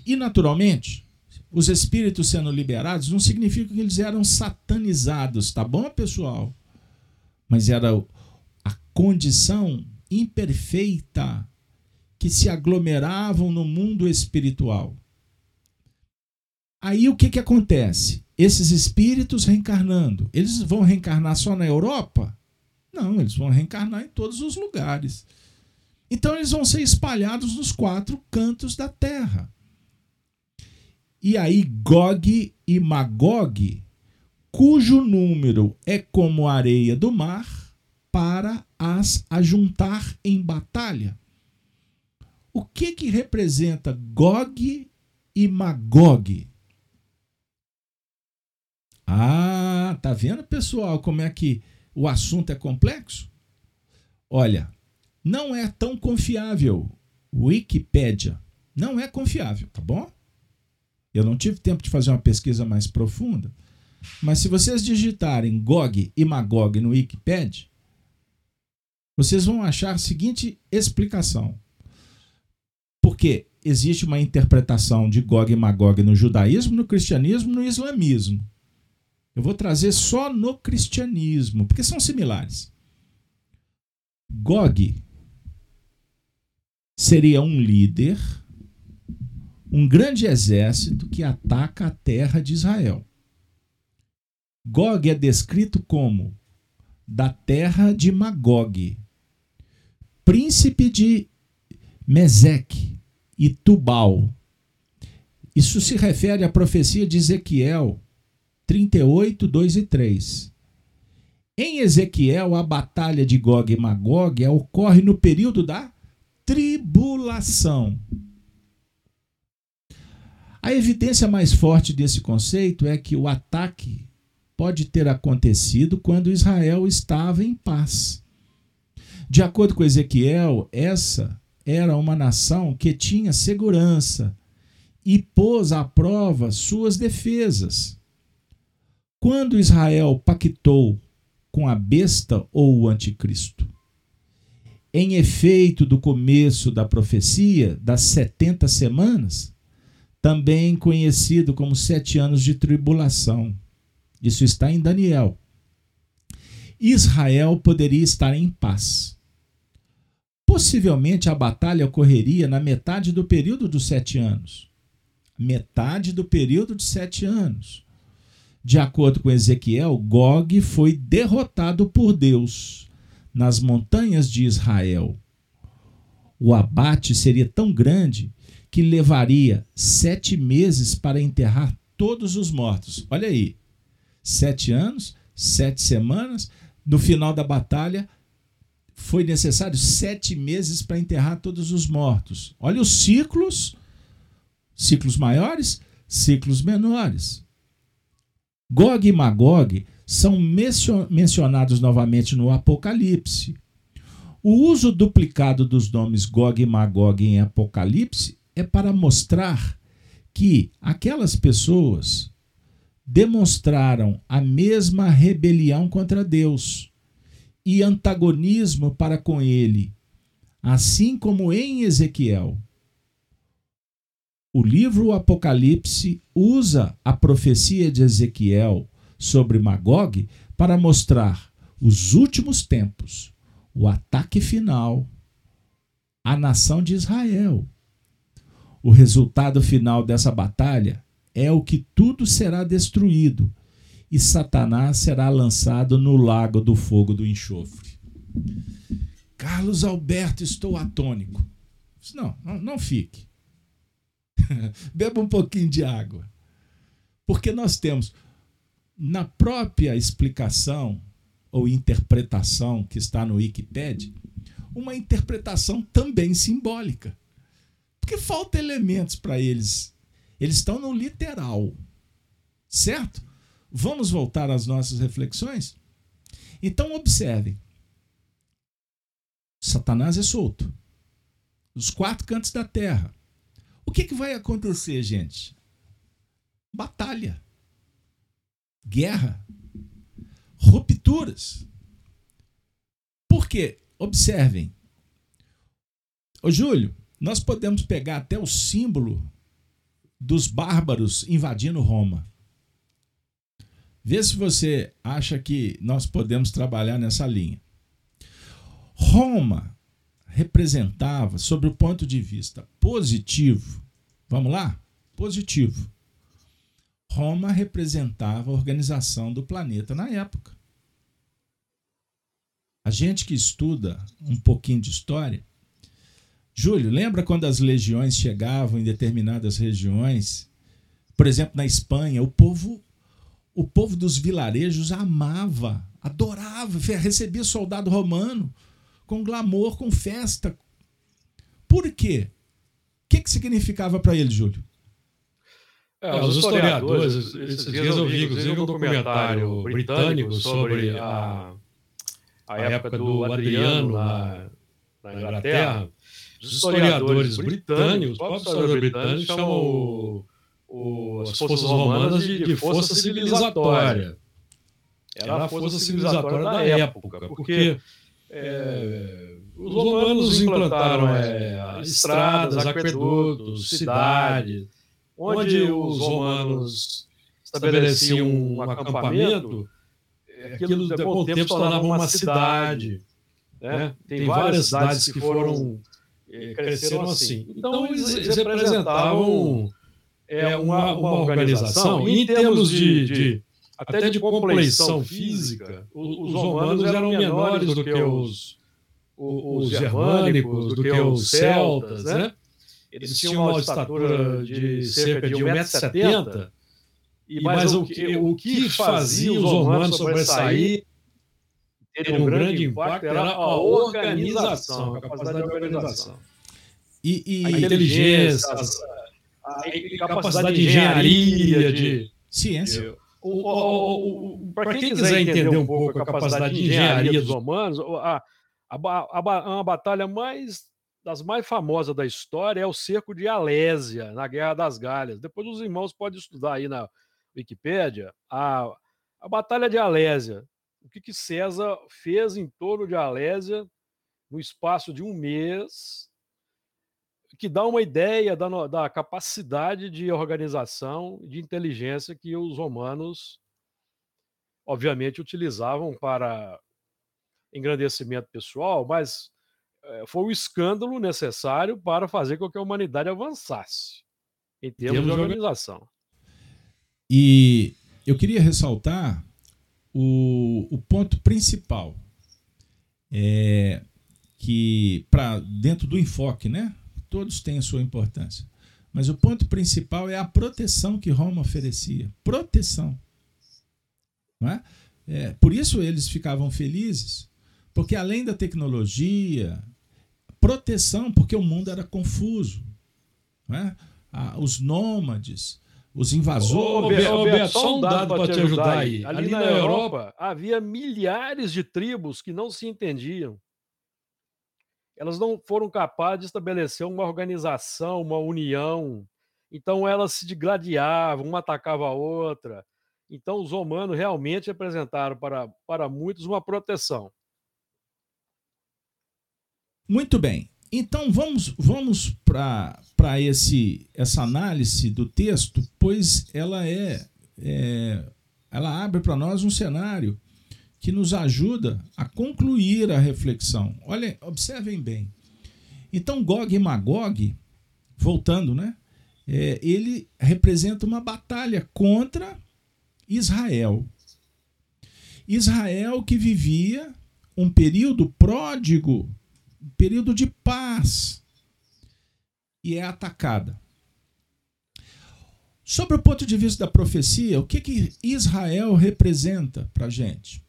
E naturalmente, os espíritos sendo liberados não significa que eles eram satanizados, tá bom, pessoal? Mas era a condição imperfeita que se aglomeravam no mundo espiritual. Aí o que, que acontece? Esses espíritos reencarnando, eles vão reencarnar só na Europa? Não, eles vão reencarnar em todos os lugares. Então eles vão ser espalhados nos quatro cantos da Terra. E aí Gog e Magog, cujo número é como a areia do mar, para as ajuntar em batalha. O que que representa Gog e Magog? Ah, tá vendo, pessoal, como é que o assunto é complexo? Olha, não é tão confiável. Wikipédia não é confiável, tá bom? Eu não tive tempo de fazer uma pesquisa mais profunda, mas se vocês digitarem Gog e Magog no Wikipedia, vocês vão achar a seguinte explicação. Porque existe uma interpretação de Gog e Magog no judaísmo, no cristianismo, no islamismo. Eu vou trazer só no cristianismo, porque são similares. Gog seria um líder, um grande exército que ataca a terra de Israel. Gog é descrito como da terra de Magog, príncipe de Meseque e Tubal. Isso se refere à profecia de Ezequiel 38, 2 e 3. Em Ezequiel, a batalha de Gog e Magog ocorre no período da tribulação. A evidência mais forte desse conceito é que o ataque pode ter acontecido quando Israel estava em paz. De acordo com Ezequiel, essa era uma nação que tinha segurança e pôs à prova suas defesas. Quando Israel pactou com a besta ou o anticristo? Em efeito do começo da profecia das 70 semanas, também conhecido como sete anos de tribulação. Isso está em Daniel. Israel poderia estar em paz. Possivelmente a batalha ocorreria na metade do período dos sete anos. Metade do período de sete anos. De acordo com Ezequiel, Gog foi derrotado por Deus nas montanhas de Israel. O abate seria tão grande que levaria sete meses para enterrar todos os mortos. Olha aí, sete anos, sete semanas. No final da batalha, foi necessário sete meses para enterrar todos os mortos. Olha os ciclos: ciclos maiores, ciclos menores. Gog e Magog são mencionados novamente no Apocalipse. O uso duplicado dos nomes Gog e Magog em Apocalipse é para mostrar que aquelas pessoas demonstraram a mesma rebelião contra Deus e antagonismo para com ele, assim como em Ezequiel. O livro Apocalipse usa a profecia de Ezequiel sobre Magog para mostrar os últimos tempos, o ataque final à nação de Israel. O resultado final dessa batalha é o que tudo será destruído e Satanás será lançado no lago do fogo do enxofre. Carlos Alberto, estou atônico. Não, não, não fique. Beba um pouquinho de água. Porque nós temos, na própria explicação ou interpretação que está no Wikipedia, uma interpretação também simbólica. Porque falta elementos para eles. Eles estão no literal. Certo? Vamos voltar às nossas reflexões? Então, observem. Satanás é solto. Os quatro cantos da terra. O que, que vai acontecer, gente? Batalha. Guerra. Rupturas. Por quê? Observem. Ô Júlio, nós podemos pegar até o símbolo dos bárbaros invadindo Roma. Vê se você acha que nós podemos trabalhar nessa linha. Roma representava, sob o ponto de vista positivo, vamos lá? Positivo. Roma representava a organização do planeta na época. A gente que estuda um pouquinho de história. Júlio, lembra quando as legiões chegavam em determinadas regiões? Por exemplo, na Espanha, o povo o povo dos vilarejos amava, adorava, recebia soldado romano com glamour, com festa. Por quê? O que, que significava para ele, Júlio? É, os historiadores, esses dias eu vi, inclusive, um documentário britânico sobre a, a época do Adriano na, na Inglaterra. Os historiadores britânicos, os próprios historiadores britânicos chamam o o, as forças romanas de, de força civilizatória. Era a força civilizatória da época, porque é, os romanos implantaram é, estradas, aquedutos, cidades, onde os romanos estabeleciam um acampamento, aquilo com o tempo se tornava uma cidade. Né? Tem várias cidades que foram cresceram assim. Então, eles, eles representavam é uma, uma organização, em termos de, de até de compleição física, os, romanos eram menores do que os, os germânicos, do que os celtas, né? Eles tinham uma estatura de cerca de 1,70m, e mas o que, o que fazia os romanos sobressair, ter um grande impacto, era a organização, a capacidade de organização. E, e a inteligência, as, a capacidade de engenharia, de ciência. Para quem quiser entender um pouco a capacidade de engenharia dos romanos, a, a, a, uma batalha mais das mais famosas da história é o cerco de Alésia, na Guerra das Galhas. Depois os irmãos podem estudar aí na Wikipédia a, a Batalha de Alésia. O que, que César fez em torno de Alésia no espaço de um mês que dá uma ideia da, da capacidade de organização, de inteligência que os romanos, obviamente, utilizavam para engrandecimento pessoal, mas é, foi o escândalo necessário para fazer com que a humanidade avançasse em termos, de organização. E eu queria ressaltar o, o ponto principal é que para dentro do enfoque, né, todos têm a sua importância. Mas o ponto principal é a proteção que Roma oferecia. Proteção. Não é? É, por isso eles ficavam felizes, porque além da tecnologia, proteção, porque o mundo era confuso. Não é? ah, os nômades, os invasores. Ô, Beto, só um dado para te ajudar aí. Ali, Ali na, na Europa, Europa havia milhares de tribos que não se entendiam elas não foram capazes de estabelecer uma organização, uma união. Então elas se digladiavam, uma atacava a outra. Então os romanos realmente representaram para, para muitos uma proteção. Muito bem. Então vamos, vamos para esse essa análise do texto, pois ela é, é ela abre para nós um cenário que nos ajuda a concluir a reflexão. Olhem, observem bem. Então, Gog e Magog, voltando, né? É, ele representa uma batalha contra Israel. Israel que vivia um período pródigo, um período de paz, e é atacada. Sobre o ponto de vista da profecia, o que, que Israel representa para a gente?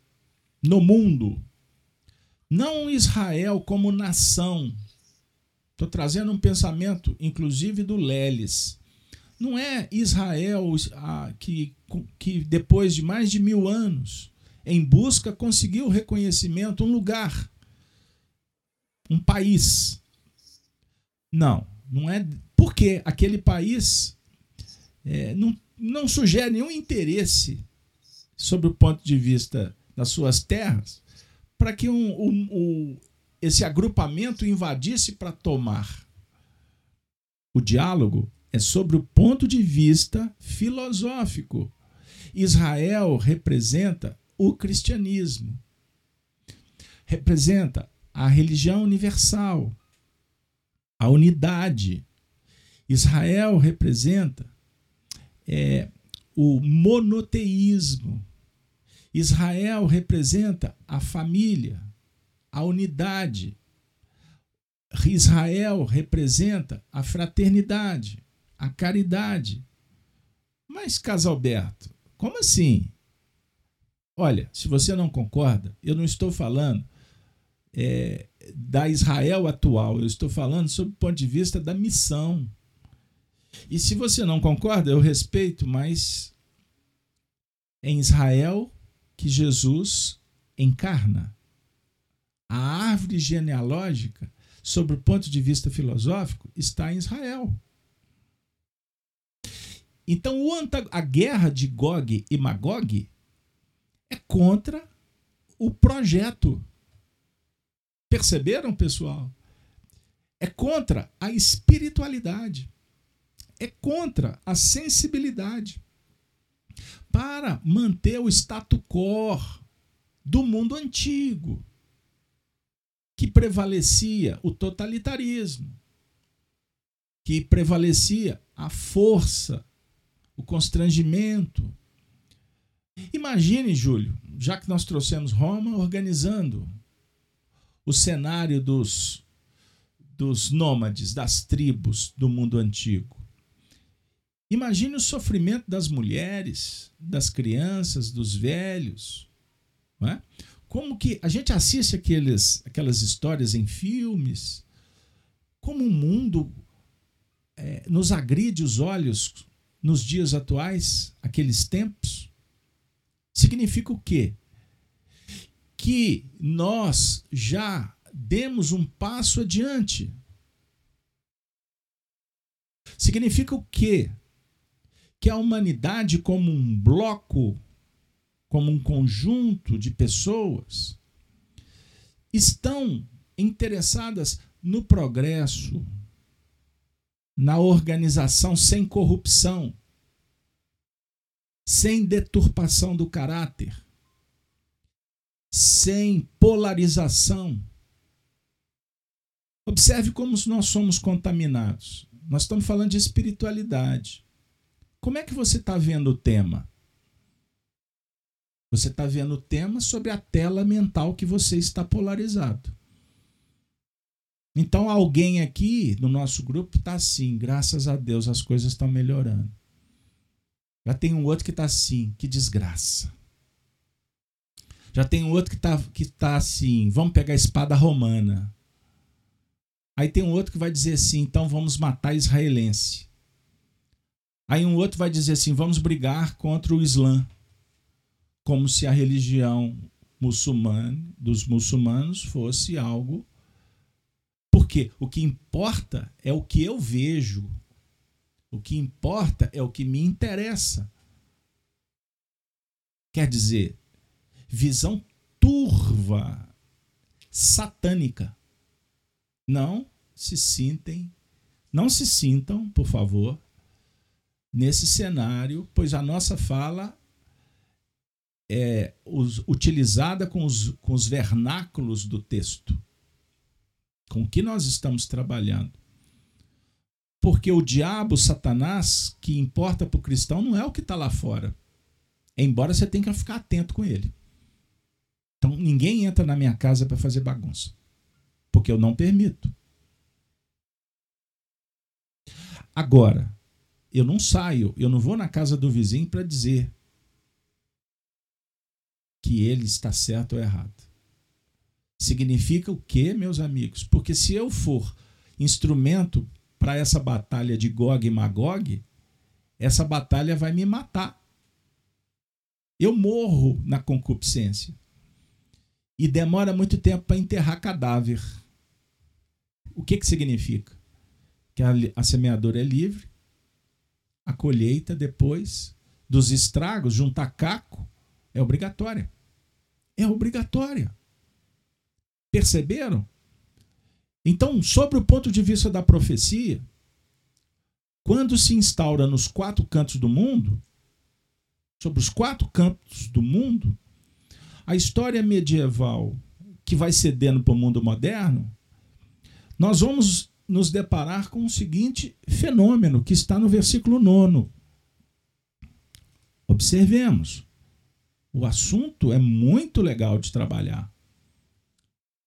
No mundo. Não Israel como nação. Estou trazendo um pensamento, inclusive, do Leles. Não é Israel que, que, depois de mais de mil anos, em busca, conseguiu reconhecimento, um lugar, um país. Não, não é. Porque aquele país é, não, não sugere nenhum interesse sobre o ponto de vista das suas terras para que um, um, um, esse agrupamento invadisse para tomar. O diálogo é sobre o ponto de vista filosófico. Israel representa o cristianismo, representa a religião universal, a unidade. Israel representa é, o monoteísmo. Israel representa a família, a unidade. Israel representa a fraternidade, a caridade. Mas, Casalberto, como assim? Olha, se você não concorda, eu não estou falando é, da Israel atual, eu estou falando sob o ponto de vista da missão. E se você não concorda, eu respeito, mas em Israel que Jesus encarna. A árvore genealógica, sob o ponto de vista filosófico, está em Israel. Então, a guerra de Gog e Magog é contra o projeto. Perceberam, pessoal? É contra a espiritualidade é contra a sensibilidade para manter o status quo do mundo antigo, que prevalecia o totalitarismo, que prevalecia a força, o constrangimento. Imagine, Júlio, já que nós trouxemos Roma, organizando o cenário dos, dos nômades, das tribos do mundo antigo. Imagine o sofrimento das mulheres, das crianças, dos velhos. É? Como que a gente assiste aqueles, aquelas histórias em filmes, como o mundo é, nos agride os olhos nos dias atuais, aqueles tempos. Significa o quê? Que nós já demos um passo adiante. Significa o quê? Que a humanidade, como um bloco, como um conjunto de pessoas, estão interessadas no progresso, na organização sem corrupção, sem deturpação do caráter, sem polarização. Observe como nós somos contaminados. Nós estamos falando de espiritualidade. Como é que você está vendo o tema? Você está vendo o tema sobre a tela mental que você está polarizado. Então, alguém aqui no nosso grupo está assim, graças a Deus as coisas estão melhorando. Já tem um outro que está assim, que desgraça. Já tem um outro que está que tá assim, vamos pegar a espada romana. Aí tem um outro que vai dizer assim, então vamos matar israelense. Aí um outro vai dizer assim: vamos brigar contra o Islã, como se a religião muçulmana dos muçulmanos fosse algo. Porque o que importa é o que eu vejo. O que importa é o que me interessa. Quer dizer, visão turva, satânica. Não se sintem, não se sintam, por favor, nesse cenário, pois a nossa fala é, utilizada com os, com os vernáculos do texto. Com o que nós estamos trabalhando. Porque o diabo, Satanás, que importa para o cristão não é o que está lá fora. Embora você tenha que ficar atento com ele. Então ninguém entra na minha casa para fazer bagunça. Porque eu não permito. Agora, eu não saio, eu não vou na casa do vizinho para dizer que ele está certo ou errado. Significa o quê, meus amigos? Porque se eu for instrumento para essa batalha de Gog e Magog, essa batalha vai me matar. Eu morro na concupiscência. E demora muito tempo para enterrar cadáver. O que, que significa? Que a, a semeadora é livre, a colheita depois dos estragos, juntar caco, é obrigatória. É obrigatória. Perceberam? Então, sobre o ponto de vista da profecia, quando se instaura nos quatro cantos do mundo, sobre os quatro cantos do mundo, a história medieval que vai cedendo para o mundo moderno, nós vamos nos deparar com o seguinte fenômeno que está no versículo 9. Observemos. O assunto é muito legal de trabalhar.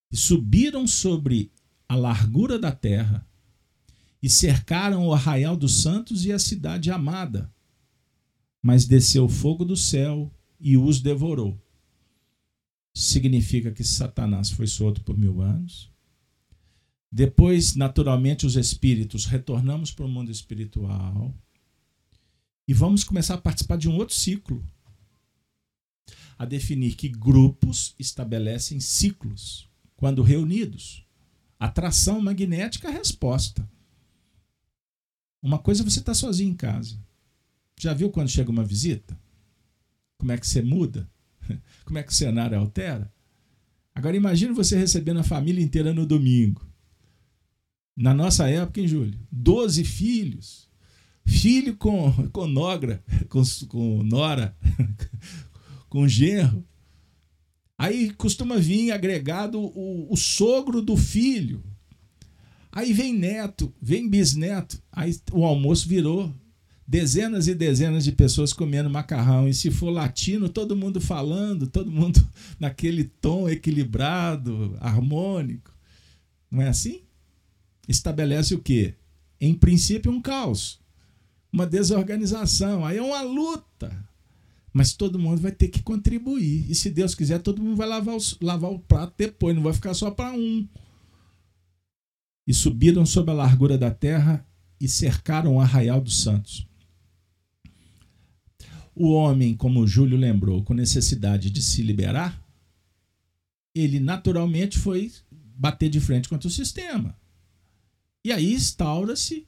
E subiram sobre a largura da terra e cercaram o arraial dos santos e a cidade amada. Mas desceu fogo do céu e os devorou. Significa que Satanás foi solto por mil anos. Depois, naturalmente, os espíritos retornamos para o mundo espiritual e vamos começar a participar de um outro ciclo a definir que grupos estabelecem ciclos quando reunidos. Atração magnética, resposta. Uma coisa é você está sozinho em casa. Já viu quando chega uma visita? Como é que você muda? Como é que o cenário altera? Agora imagine você recebendo a família inteira no domingo. Na nossa época, em julho, 12 filhos. Filho com, com nogra, com, com nora, com genro. Aí costuma vir agregado o, o sogro do filho. Aí vem neto, vem bisneto. Aí o almoço virou dezenas e dezenas de pessoas comendo macarrão. E se for latino, todo mundo falando, todo mundo naquele tom equilibrado, harmônico. Não é assim? Estabelece o quê? Em princípio, um caos, uma desorganização. Aí é uma luta. Mas todo mundo vai ter que contribuir. E se Deus quiser, todo mundo vai lavar, os, lavar o prato depois, não vai ficar só para um. E subiram sobre a largura da terra e cercaram o arraial dos santos. O homem, como Júlio lembrou, com necessidade de se liberar, ele naturalmente foi bater de frente contra o sistema. E aí instaura-se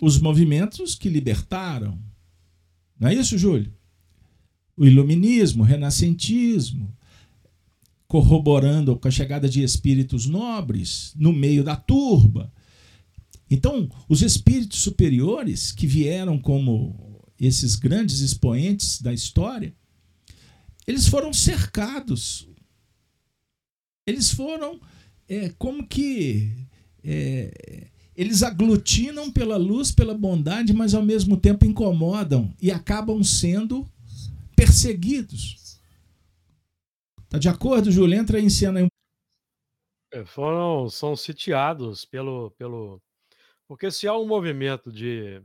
os movimentos que libertaram. Não é isso, Júlio? o iluminismo, o renascentismo, corroborando com a chegada de espíritos nobres no meio da turba. Então, os espíritos superiores que vieram como esses grandes expoentes da história, eles foram cercados. Eles foram é, como que é, eles aglutinam pela luz, pela bondade, mas ao mesmo tempo incomodam e acabam sendo perseguidos. Tá de acordo, Júlio? Entra em cena aí. É, foram, são sitiados pelo, pelo. Porque se há um movimento de,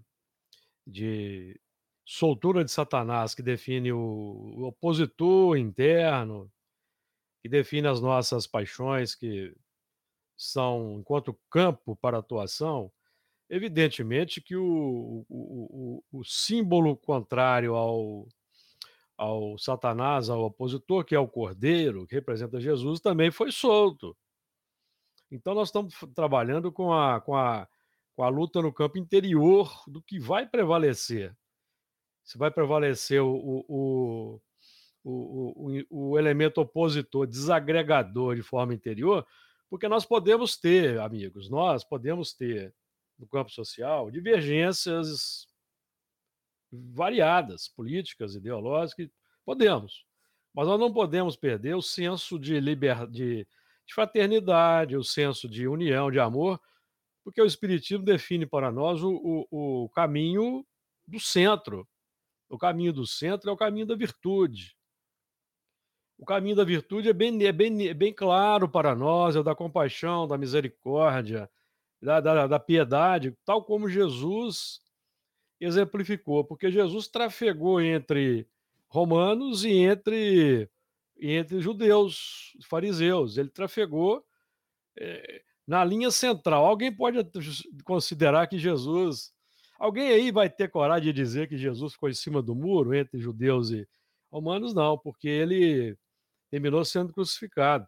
de soltura de Satanás que define o, o opositor interno, que define as nossas paixões, que são enquanto campo para atuação, evidentemente que o, o, o, o símbolo contrário ao, ao Satanás, ao opositor, que é o Cordeiro, que representa Jesus, também foi solto. Então, nós estamos trabalhando com a, com a, com a luta no campo interior do que vai prevalecer. Se vai prevalecer o, o, o, o, o elemento opositor, desagregador de forma interior, porque nós podemos ter, amigos, nós podemos ter no campo social divergências variadas, políticas, ideológicas, Podemos. Mas nós não podemos perder o senso de, de fraternidade, o senso de união, de amor, porque o Espiritismo define para nós o, o, o caminho do centro. O caminho do centro é o caminho da virtude. O caminho da virtude é bem, é bem, é bem claro para nós, é o da compaixão, da misericórdia, da, da, da piedade, tal como Jesus exemplificou, porque Jesus trafegou entre romanos e entre, entre judeus, fariseus. Ele trafegou é, na linha central. Alguém pode considerar que Jesus. Alguém aí vai ter coragem de dizer que Jesus ficou em cima do muro entre judeus e romanos? Não, porque ele terminou sendo crucificado.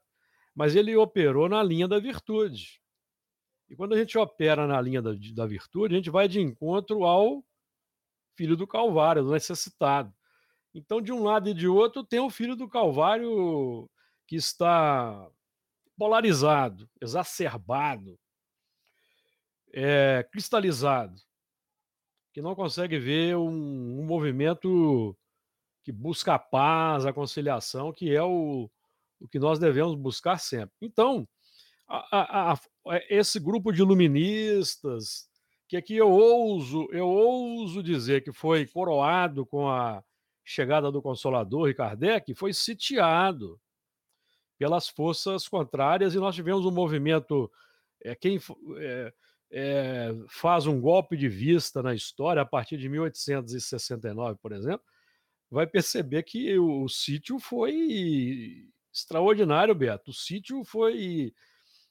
Mas ele operou na linha da virtude. E quando a gente opera na linha da, da virtude, a gente vai de encontro ao filho do Calvário, do necessitado. Então, de um lado e de outro, tem o filho do Calvário que está polarizado, exacerbado, é, cristalizado, que não consegue ver um, um, movimento que busca a paz, a conciliação, que é o, o que nós devemos buscar sempre. Então, a, a, a, esse grupo de iluministas, que aqui eu ouso, eu ouso dizer que foi coroado com a chegada do Consolador e Kardec, foi sitiado pelas forças contrárias e nós tivemos um movimento. É, quem é, é, faz um golpe de vista na história a partir de 1869, por exemplo, vai perceber que o, o sítio foi extraordinário, Beto. O sítio foi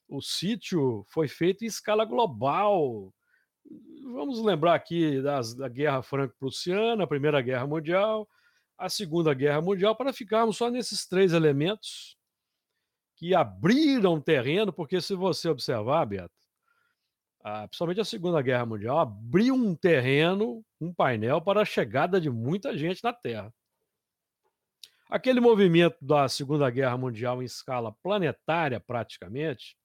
o sítio foi feito em escala global vamos lembrar aqui das, da Guerra Franco-Prussiana, a Primeira Guerra Mundial, a Segunda Guerra Mundial, para ficarmos só nesses três elementos que abriram terreno, porque se você observar, Beto, a, principalmente a Segunda Guerra Mundial, abriu um terreno, um painel para a chegada de muita gente na Terra. Aquele movimento da Segunda Guerra Mundial em escala planetária, praticamente,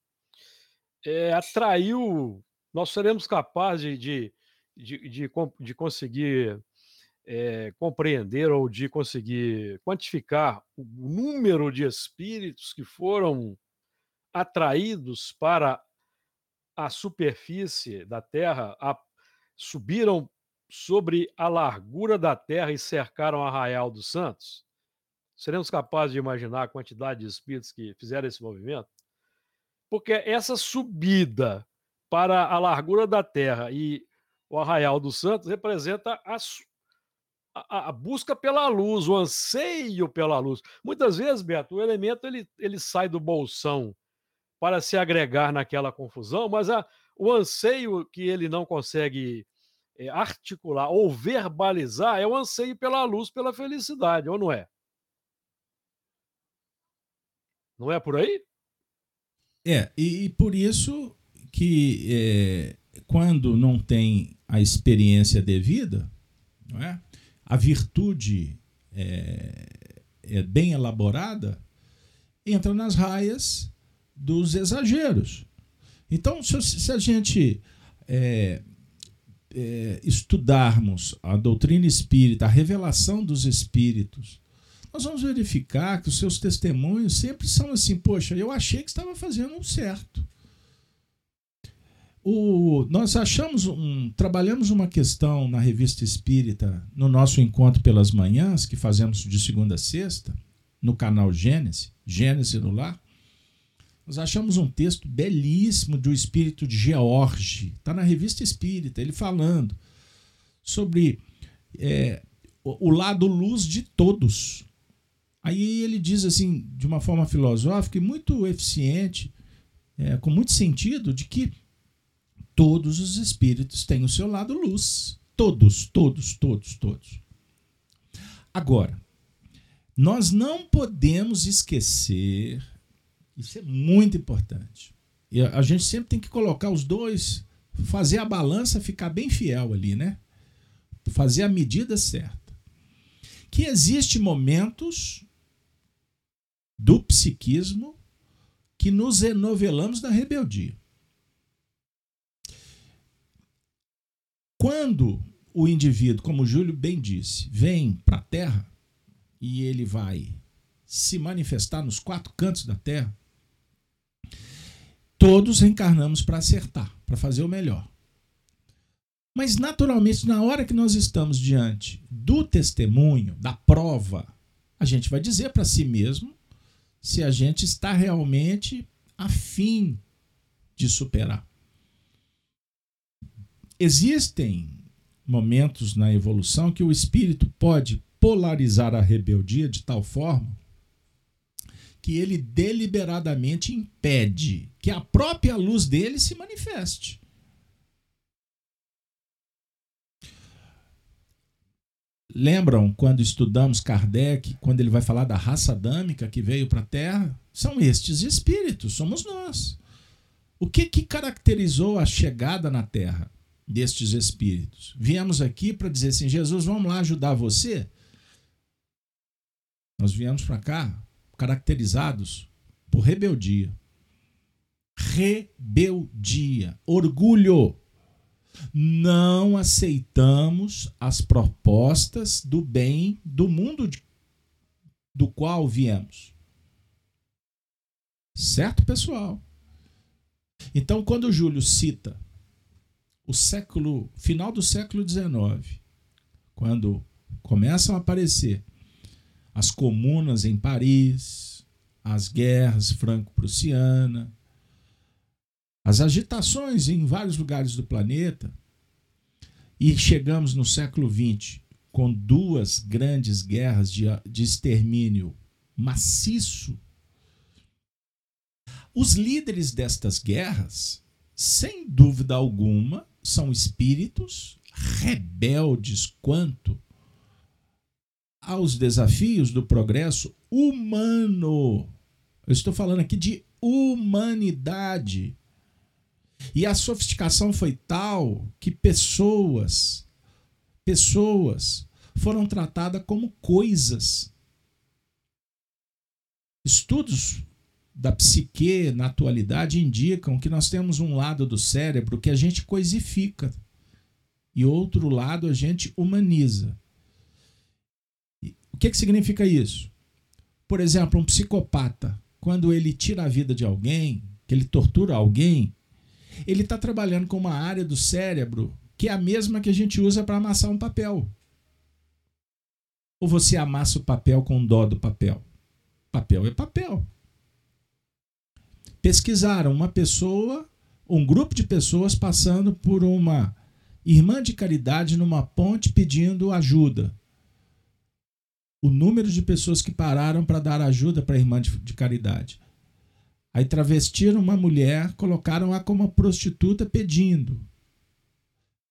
é, atraiu nós seremos capazes de, de, de, de conseguir é, compreender ou de conseguir quantificar o número de espíritos que foram atraídos para a superfície da Terra, a, subiram sobre a largura da Terra e cercaram Arraial dos Santos? Seremos capazes de imaginar a quantidade de espíritos que fizeram esse movimento? Porque essa subida para a largura da Terra e o Arraial dos Santos representa a, a, a, busca pela luz, o anseio pela luz. Muitas vezes, Beto, o elemento ele, ele sai do bolsão para se agregar naquela confusão, mas a, o anseio que ele não consegue é, articular ou verbalizar é o anseio pela luz, pela felicidade, ou não é? Não é por aí? É, e, e por isso que é, quando não tem a experiência devida, não é? a virtude é, é bem elaborada, entra nas raias dos exageros. Então, se, se a gente é, é, estudarmos a doutrina espírita, a revelação dos espíritos, nós vamos verificar que os seus testemunhos sempre são assim: poxa, eu achei que estava fazendo um certo. O, nós achamos um. Trabalhamos uma questão na revista Espírita, no nosso encontro pelas manhãs, que fazemos de segunda a sexta, no canal Gênesis, Gênesis no Lar. Nós achamos um texto belíssimo do espírito de George, está na revista Espírita, ele falando sobre é, o, lado luz de todos. Aí ele diz assim, de uma forma filosófica e muito eficiente, é, com muito sentido, de que Todos os espíritos têm o seu lado luz. Todos, todos, todos, todos. Agora, nós não podemos esquecer, isso é muito importante. E a gente sempre tem que colocar os dois, fazer a balança ficar bem fiel ali, né? Fazer a medida certa. Que existe momentos do psiquismo que nos enovelamos na rebeldia. Quando o indivíduo, como o Júlio bem disse, vem para a Terra e ele vai se manifestar nos quatro cantos da terra, todos reencarnamos para acertar, para fazer o melhor. Mas, naturalmente, na hora que nós estamos diante do testemunho, da prova, a gente vai dizer para si mesmo se a gente está realmente afim de superar. Existem momentos na evolução que o espírito pode polarizar a rebeldia de tal forma que ele deliberadamente impede que a própria luz dele se manifeste. Lembram quando estudamos Kardec, quando ele vai falar da raça adâmica que veio para a Terra? São estes espíritos, somos nós. O que, que caracterizou a chegada na Terra destes espíritos? Viemos aqui para dizer assim: Jesus, vamos lá ajudar você? Nós viemos para cá caracterizados por rebeldia. Rebeldia, orgulho não aceitamos as propostas do bem do mundo do qual viemos. Certo, pessoal? Então, quando Júlio cita o século, final do século XIX, quando começam a aparecer as comunas em Paris, as guerras franco-prussiana, as agitações em vários lugares do planeta, e chegamos no século XX com duas grandes guerras de, de extermínio maciço. Os líderes destas guerras, sem dúvida alguma, são espíritos rebeldes quanto aos desafios do progresso humano. Eu estou falando aqui de humanidade. E a sofisticação foi tal que pessoas, pessoas foram tratadas como coisas. Estudos da psique na atualidade indicam que nós temos um lado do cérebro que a gente coisifica e outro lado a gente humaniza. Que, que significa isso? Por exemplo, um psicopata, quando ele tira a vida de alguém, que ele tortura alguém, ele está trabalhando com uma área do cérebro que é a mesma que a gente usa para amassar um papel. Ou você amassa o papel com dó do papel? Papel é papel. Pesquisaram uma pessoa, um grupo de pessoas passando por uma irmã de caridade numa ponte pedindo ajuda. O número de pessoas que pararam para dar ajuda para a irmã de, de caridade Aí travestiram uma mulher, colocaram-a como prostituta pedindo.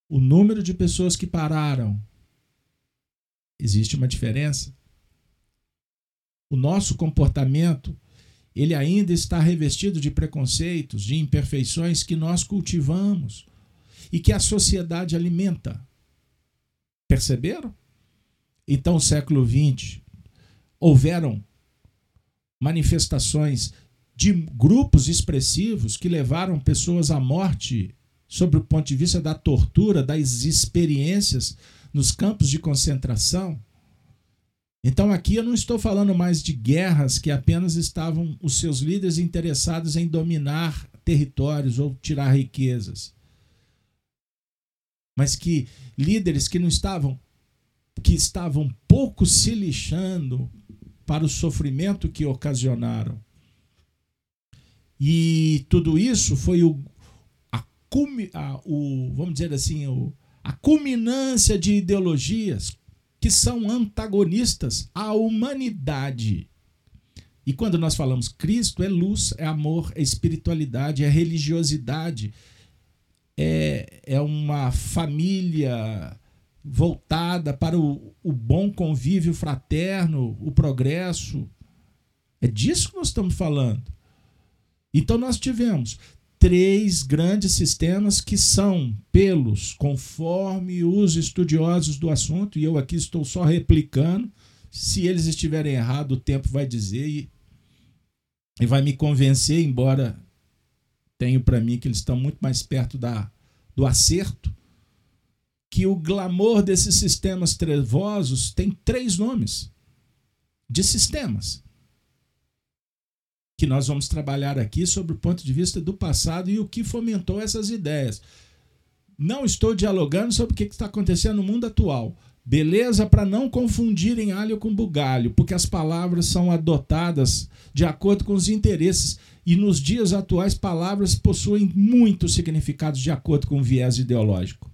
O número de pessoas que pararam. Existe uma diferença. O nosso comportamento, ele ainda está revestido de preconceitos, de imperfeições que nós cultivamos e que a sociedade alimenta. Perceberam? Então, século XX, houveram manifestações de grupos expressivos que levaram pessoas à morte sob o ponto de vista da tortura, das experiências nos campos de concentração. Então aqui eu não estou falando mais de guerras que apenas estavam os seus líderes interessados em dominar territórios ou tirar riquezas. Mas que líderes que não estavam que estavam pouco se lixando para o sofrimento que ocasionaram e tudo isso foi o, a, a, o vamos dizer assim, o, a culminância de ideologias que são antagonistas à humanidade. E quando nós falamos Cristo, é luz, é amor, é espiritualidade, é religiosidade, é, é uma família voltada para o, o bom convívio fraterno, o progresso. É disso que nós estamos falando. Então nós tivemos três grandes sistemas que são pelos, conforme os estudiosos do assunto, e eu aqui estou só replicando. Se eles estiverem errados, o tempo vai dizer e, e vai me convencer, embora tenho para mim que eles estão muito mais perto da, do acerto, que o glamour desses sistemas trevosos tem três nomes. de sistemas. Que nós vamos trabalhar aqui sobre o ponto de vista do passado e o que fomentou essas ideias. Não estou dialogando sobre o que está acontecendo no mundo atual. Beleza para não confundirem alho com bugalho, porque as palavras são adotadas de acordo com os interesses e nos dias atuais palavras possuem muitos significados de acordo com o viés ideológico.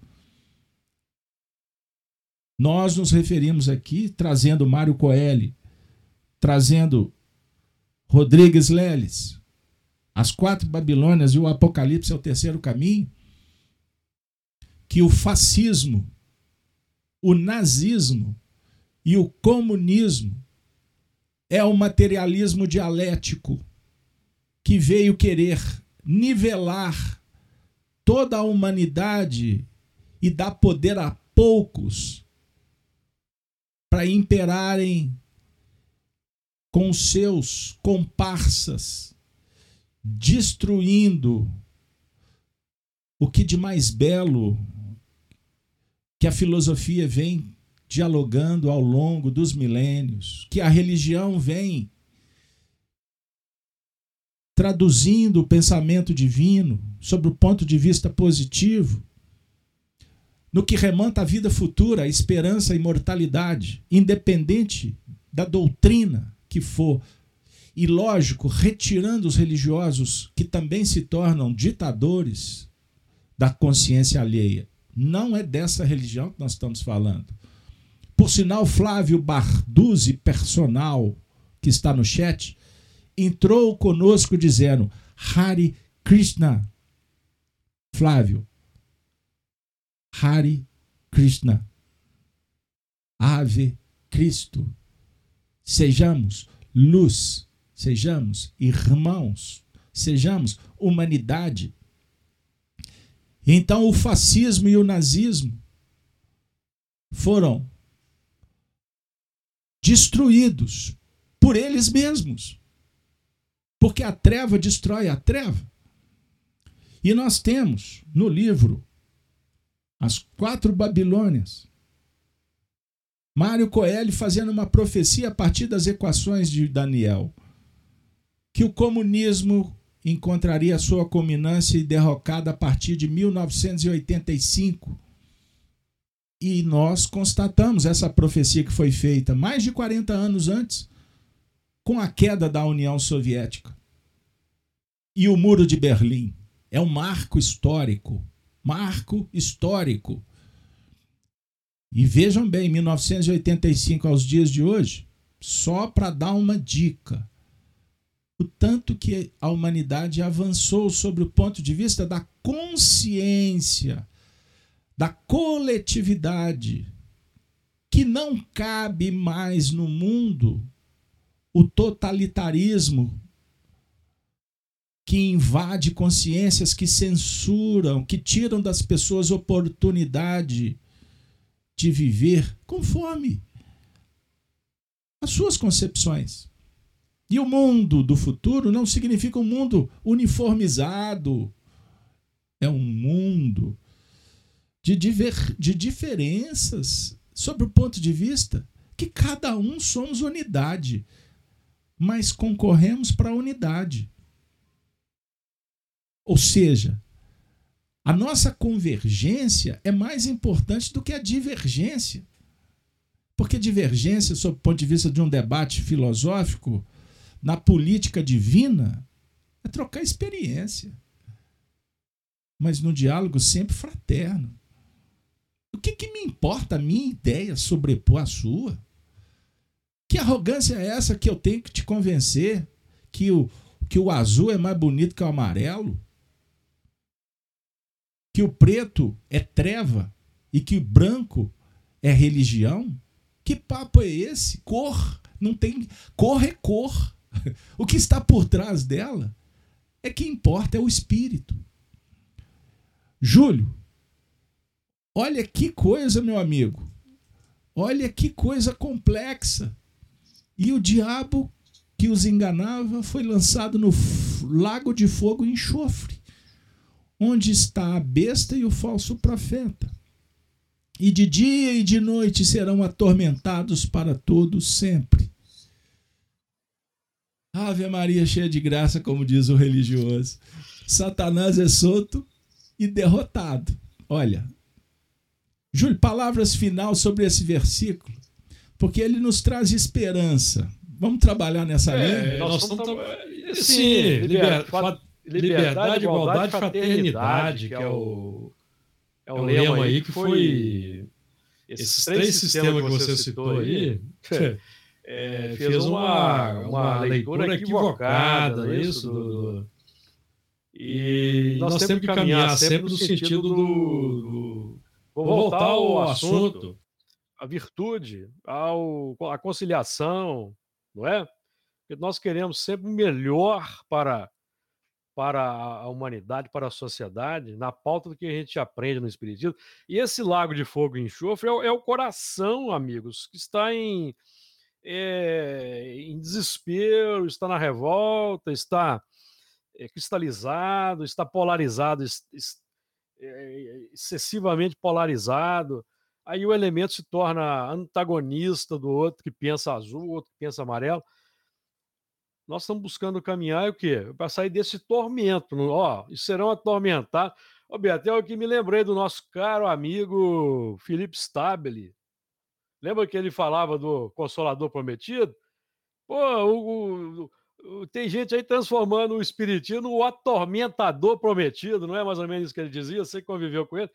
Nós nos referimos aqui trazendo Mário Coelho, trazendo Rodrigues Leles, as quatro Babilônias e o Apocalipse é o terceiro caminho, que o fascismo o nazismo e o comunismo é o materialismo dialético que veio querer nivelar toda a humanidade e dar poder a poucos para imperarem com seus comparsas, destruindo o que de mais belo que a filosofia vem dialogando ao longo dos milênios, que a religião vem traduzindo o pensamento divino sobre o ponto de vista positivo, no que remonta à vida futura, a esperança, a imortalidade, independente da doutrina que for. E lógico, retirando os religiosos que também se tornam ditadores da consciência alheia. Não é dessa religião que nós estamos falando. Por sinal, Flávio Barduzzi, personal, que está no chat, entrou conosco dizendo: Hari Krishna. Flávio, Hari Krishna. Ave Cristo. Sejamos luz, sejamos irmãos, sejamos humanidade. Então o fascismo e o nazismo foram destruídos por eles mesmos. Porque a treva destrói a treva. E nós temos no livro As Quatro Babilônias, Mário Coelho fazendo uma profecia a partir das equações de Daniel, que o comunismo encontraria sua culminância e derrocada a partir de 1985. E nós constatamos essa profecia que foi feita mais de 40 anos antes, com a queda da União Soviética. E o Muro de Berlim é um marco histórico. Marco histórico. E vejam bem, 1985 aos dias de hoje, só para dar uma dica o tanto que a humanidade avançou sobre o ponto de vista da consciência, da coletividade, que não cabe mais no mundo o totalitarismo que invade consciências, que censuram, que tiram das pessoas oportunidade de viver conforme as suas concepções. E o mundo do futuro não significa um mundo uniformizado. É um mundo de, diver, de diferenças sobre o ponto de vista que cada um somos unidade, mas concorremos para a unidade. Ou seja, a nossa convergência é mais importante do que a divergência. Porque divergência, sob o ponto de vista de um debate filosófico, na política divina é trocar experiência. Mas no diálogo sempre fraterno. O que, que me importa a minha ideia sobrepor a sua? Que arrogância é essa que eu tenho que te convencer que o, que o azul é mais bonito que o amarelo? Que o preto é treva e que o branco é religião? Que papo é esse? Cor. Não tem. Cor é cor. O que está por trás dela é que importa é o espírito. Júlio, olha que coisa, meu amigo. Olha que coisa complexa. E o diabo que os enganava foi lançado no lago de fogo e enxofre, onde está a besta e o falso profeta. E de dia e de noite serão atormentados para todos sempre. Ave Maria cheia de graça, como diz o religioso. Satanás é solto e derrotado. Olha, Júlio, palavras final sobre esse versículo, porque ele nos traz esperança. Vamos trabalhar nessa é, linha? Nós estamos tra... Sim, liberdade, liberdade, igualdade, fraternidade, que é o, é o lema aí que foi. Esses três sistemas que você citou aí. É, fez uma, uma leitura equivocada, é isso? Do, do, e nós, nós temos que caminhar sempre no sentido do, do Vou voltar ao assunto, a virtude, ao, a conciliação, não é? Porque nós queremos sempre o melhor para, para a humanidade, para a sociedade, na pauta do que a gente aprende no Espiritismo. E esse lago de fogo e enxofre é, é o coração, amigos, que está em, é, em desespero, está na revolta, está é, cristalizado, está polarizado, é, excessivamente polarizado. Aí o elemento se torna antagonista do outro que pensa azul, outro que pensa amarelo. Nós estamos buscando caminhar o quê? Para sair desse tormento. Ó, e serão atormentados. Ó, Beto, é o que me lembrei do nosso caro amigo Felipe Stabile. Lembra que ele falava do Consolador Prometido? Pô, o, o, tem gente aí transformando o espiritismo no atormentador prometido, não é mais ou menos isso que ele dizia? Você conviveu com ele.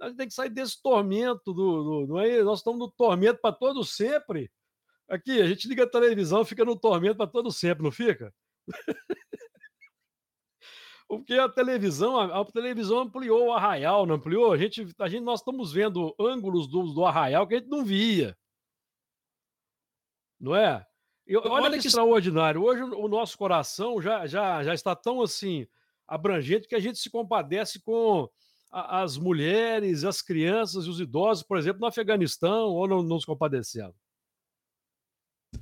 A gente tem que sair desse tormento, do, do não é? Nós estamos no tormento para todo sempre. Aqui, a gente liga a televisão, fica no tormento para todo sempre, não fica? Porque a televisão, a, a, televisão ampliou o arraial, não ampliou? A gente, a gente, nós estamos vendo ângulos do, do arraial que a gente não via. Não é? Eu, olha, olha que, que extraordinário. Hoje o nosso coração já, já, já está tão assim abrangente que a gente se compadece com a, as mulheres, as crianças e os idosos, por exemplo, no Afeganistão, ou não, não nos compadecendo.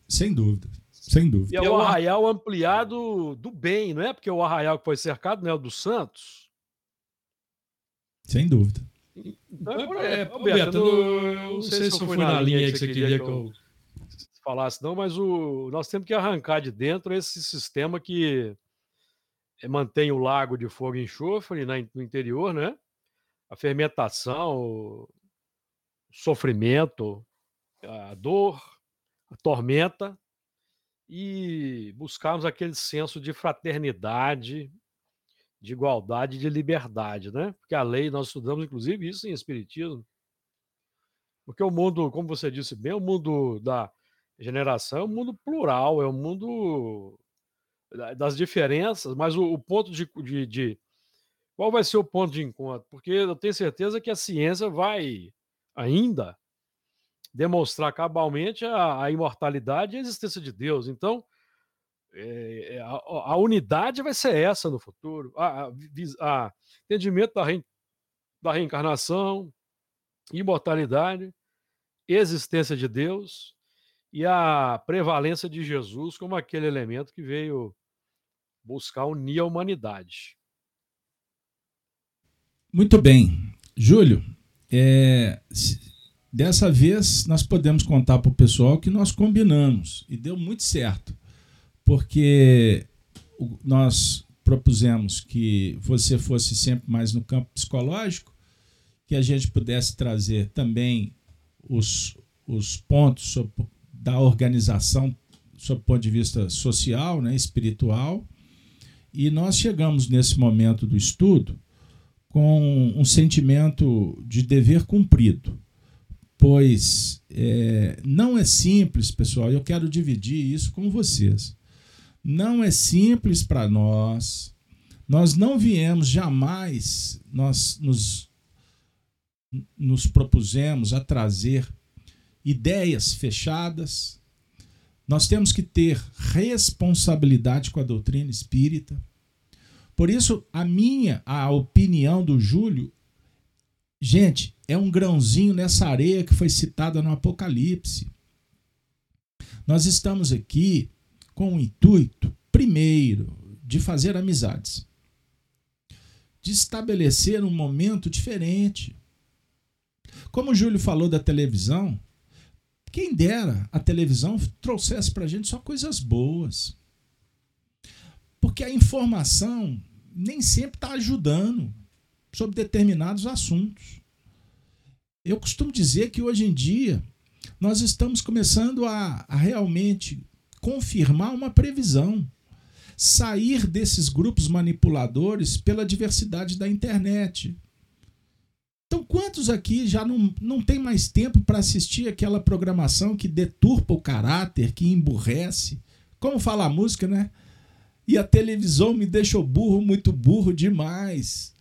Sem dúvida, sem dúvida. E é o arraial ampliado do bem, não é? Porque o arraial que foi cercado não é o dos santos. Sem dúvida. Então, é, é, Beto, eu não sei se eu fui na linha que você queria que eu falasse, não, mas o, nós temos que arrancar de dentro esse sistema que mantém o lago de fogo e enxofre né, no interior, né? A fermentação, o sofrimento, a dor, a tormenta, e buscarmos aquele senso de fraternidade, de igualdade de liberdade, né? Porque a lei, nós estudamos inclusive isso em Espiritismo. Porque o mundo, como você disse bem, o mundo da Generação é um mundo plural, é um mundo das diferenças, mas o, o ponto de, de, de, Qual vai ser o ponto de encontro? Porque eu tenho certeza que a ciência vai ainda demonstrar cabalmente a, a imortalidade e a existência de Deus. Então, é, a, a, unidade vai ser essa no futuro. A entendimento da, re, da reencarnação, imortalidade, existência de Deus e a prevalência de Jesus como aquele elemento que veio buscar unir a humanidade. Muito bem. Júlio, é, dessa vez nós podemos contar para o pessoal que nós combinamos. E deu muito certo, porque nós propusemos que você fosse sempre mais no campo psicológico, que a gente pudesse trazer também os, os pontos da organização sob o ponto de vista social, né, espiritual. E nós chegamos nesse momento do estudo com um sentimento de dever cumprido, pois é, não é simples, pessoal, eu quero dividir isso com vocês. Não é simples para nós, nós não viemos jamais, nós nos, nos propusemos a trazer ideias fechadas. Nós temos que ter responsabilidade com a doutrina espírita. Por isso, a minha, a opinião do Júlio, gente, é um grãozinho nessa areia que foi citada no Apocalipse. Nós estamos aqui com o intuito, primeiro, de fazer amizades, de estabelecer um momento diferente. Como o Júlio falou da televisão, quem dera a televisão trouxesse para a gente só coisas boas. Porque a informação nem sempre está ajudando sobre determinados assuntos. Eu costumo dizer que hoje em dia nós estamos começando a, a realmente confirmar uma previsão. Sair desses grupos manipuladores pela diversidade da internet. Então, quantos aqui já não, não tem mais tempo para assistir aquela programação que deturpa o caráter, que emburrece? Como fala a música, né? E a televisão me deixou burro, muito burro demais.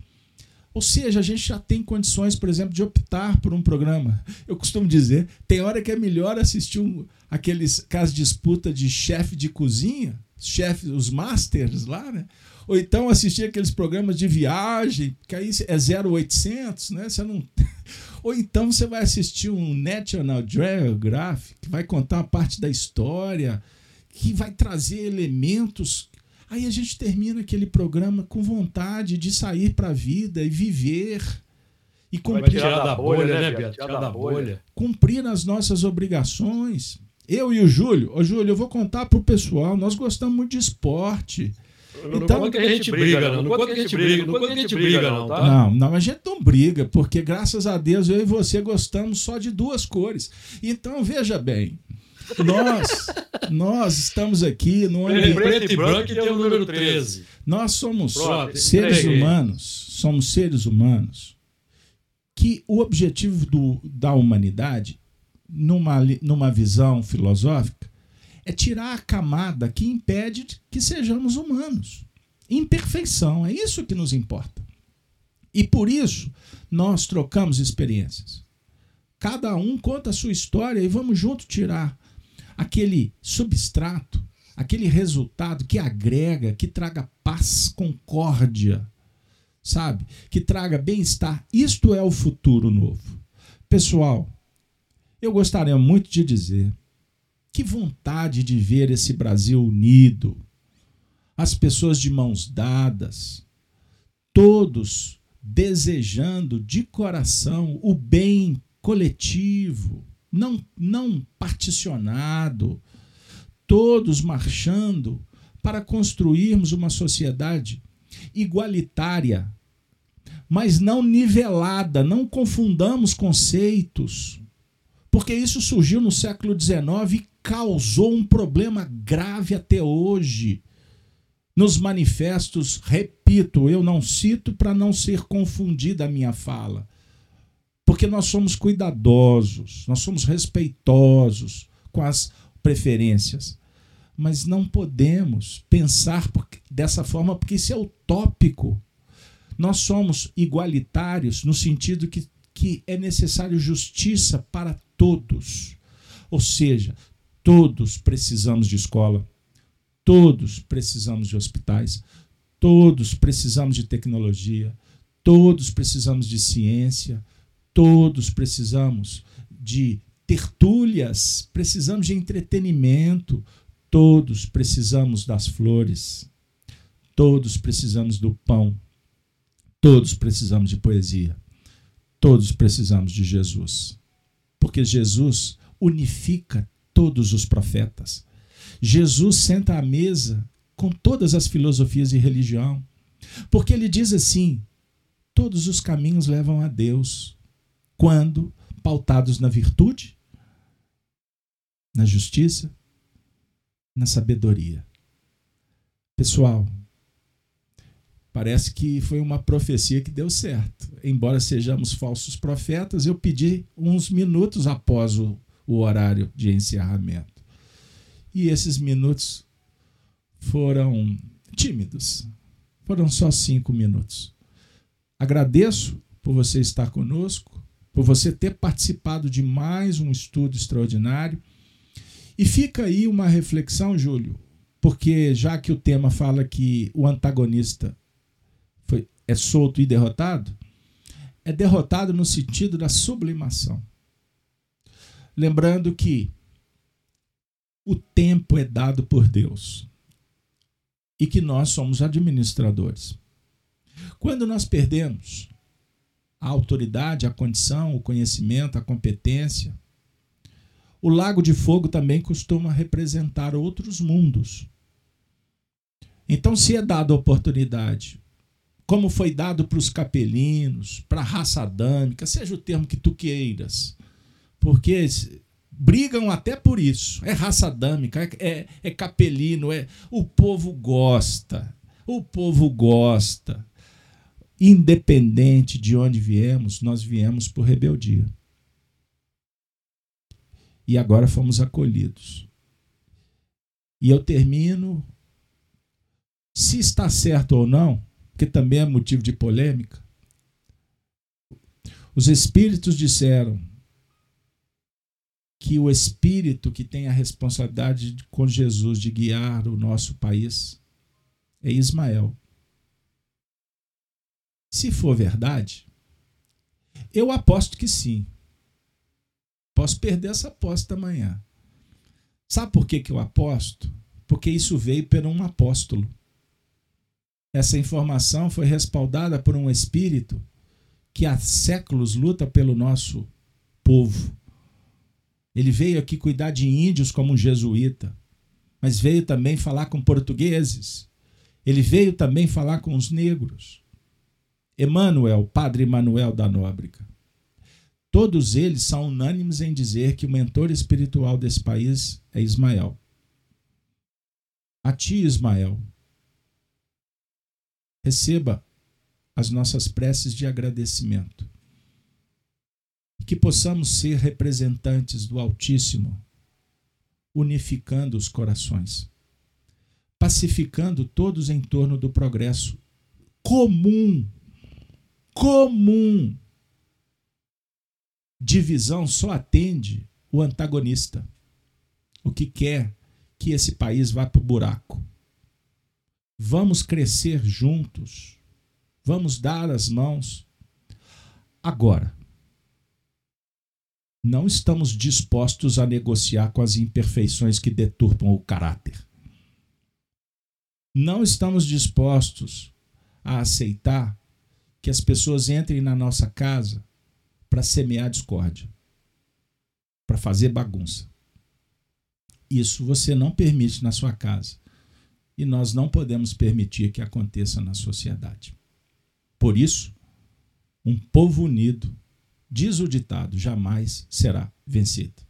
Ou seja, a gente já tem condições, por exemplo, de optar por um programa. Eu costumo dizer, tem hora que é melhor assistir um, aqueles casos de disputa de chefe de cozinha, chefe, os masters lá, né? Ou então assistir aqueles programas de viagem, que aí é 0800, né? Você não Ou então você vai assistir um National Geographic, que vai contar uma parte da história, que vai trazer elementos Aí a gente termina aquele programa com vontade de sair para a vida e viver. E cumprir, tirar da bolha, né, Beto? Tirar da bolha. Cumprir as nossas obrigações. Eu e o Júlio, ô Júlio, eu vou contar pro pessoal, nós gostamos muito de esporte. Não então, não que a gente briga, não. Não conta que a gente briga, não conta que a gente briga, não, tá? Não, não, a gente não briga, porque graças a Deus eu e você gostamos só de duas cores. Então, veja bem, nós, nós estamos aqui no ambiente... Preto e branco e tem o número 13. Nós somos Pronto, seres humanos, somos seres humanos que o objetivo do, da humanidade, numa, numa visão filosófica, é tirar a camada que impede que sejamos humanos. Imperfeição, é isso que nos importa. E por isso nós trocamos experiências. Cada um conta a sua história e vamos junto tirar aquele substrato, aquele resultado que agrega, que traga paz, concórdia, sabe? Que traga bem-estar. Isto é o futuro novo. Pessoal, eu gostaria muito de dizer que vontade de ver esse Brasil unido, as pessoas de mãos dadas, todos desejando de coração o bem coletivo, não, não particionado, todos marchando para construirmos uma sociedade igualitária, mas não nivelada, não confundamos conceitos, porque isso surgiu no século XIX e causou um problema grave até hoje. Nos manifestos, repito, eu não cito para não ser confundida a minha fala porque nós somos cuidadosos, nós somos respeitosos com as preferências. Mas não podemos pensar dessa forma, porque isso é utópico. Nós somos igualitários no sentido que, que é necessário justiça para todos. Ou seja, todos precisamos de escola, todos precisamos de hospitais, todos precisamos de tecnologia, todos precisamos de ciência, Todos precisamos de tertúlias, precisamos de entretenimento, todos precisamos das flores, todos precisamos do pão, todos precisamos de poesia, todos precisamos de Jesus. Porque Jesus unifica todos os profetas. Jesus senta à mesa com todas as filosofias de religião. Porque ele diz assim: todos os caminhos levam a Deus quando pautados na virtude, na justiça, na sabedoria. Pessoal, parece que foi uma profecia que deu certo. Embora sejamos falsos profetas, eu pedi uns minutos após o, o horário de encerramento. E esses minutos foram tímidos. Foram só cinco minutos. Agradeço por você estar conosco por você ter participado de mais um estudo extraordinário. E fica aí uma reflexão, Júlio, porque já que o tema fala que o antagonista foi, é solto e derrotado, é derrotado no sentido da sublimação. Lembrando que o tempo é dado por Deus e que nós somos administradores. Quando nós perdemos a autoridade, a condição, o conhecimento, a competência. O lago de fogo também costuma representar outros mundos. Então, se é dada a oportunidade, como foi dado para os capelinos, para a raça adâmica, seja o termo que tu queiras, porque brigam até por isso. É raça adâmica, é, é, é capelino, é o povo gosta. O povo gosta. Independente de onde viemos, nós viemos por rebeldia. E agora fomos acolhidos. E eu termino. Se está certo ou não, que também é motivo de polêmica, os espíritos disseram que o espírito que tem a responsabilidade de, com Jesus de guiar o nosso país é Ismael. Se for verdade, eu aposto que sim. Posso perder essa aposta amanhã. Sabe por que, que eu aposto? Porque isso veio por um apóstolo. Essa informação foi respaldada por um espírito que há séculos luta pelo nosso povo ele veio aqui cuidar de índios como um jesuíta, mas veio também falar com portugueses. Ele veio também falar com os negros. Emanuel, padre Emanuel da Nóbrega. Todos eles são unânimes em dizer que o mentor espiritual desse país é Ismael. A ti, Ismael, receba as nossas preces de agradecimento que possamos ser representantes do Altíssimo, unificando os corações, pacificando todos em torno do progresso comum. Comum. Divisão só atende o antagonista, o que quer que esse país vá para o buraco. Vamos crescer juntos, vamos dar as mãos. Agora, não estamos dispostos a negociar com as imperfeições que deturpam o caráter. Não estamos dispostos a aceitar que as pessoas entrem na nossa casa para semear discórdia, para fazer bagunça. Isso você não permite na sua casa. E nós não podemos permitir que aconteça na sociedade. Por isso, um povo unido Diz o ditado: jamais será vencido.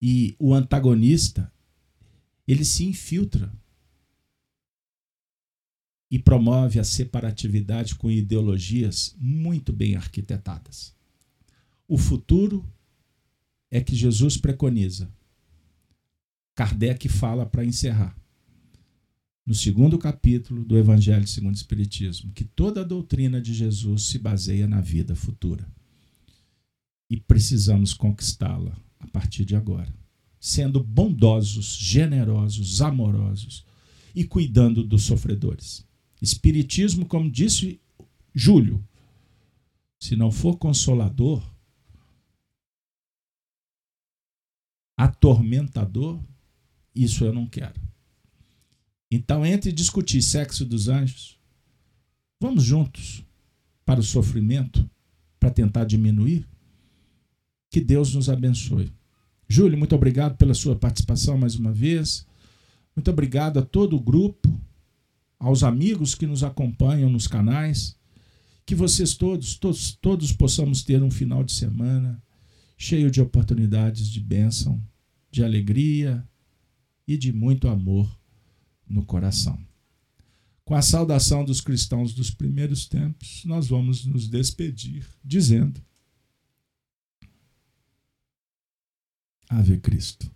E o antagonista, ele se infiltra e promove a separatividade com ideologias muito bem arquitetadas. O futuro é que Jesus preconiza. Kardec fala para encerrar no segundo capítulo do Evangelho segundo o Espiritismo, que toda a doutrina de Jesus se baseia na vida futura. E precisamos conquistá-la a partir de agora, sendo bondosos, generosos, amorosos e cuidando dos sofredores. Espiritismo, como disse Júlio, se não for consolador, atormentador, isso eu não quero. Então, entre discutir sexo dos anjos, vamos juntos para o sofrimento, para tentar diminuir. Que Deus nos abençoe. Júlio, muito obrigado pela sua participação mais uma vez. Muito obrigado a todo o grupo, aos amigos que nos acompanham nos canais. Que vocês todos, todos, todos possamos ter um final de semana cheio de oportunidades de bênção, de alegria e de muito amor no coração. Com a saudação dos cristãos dos primeiros tempos, nós vamos nos despedir dizendo: Ave Cristo.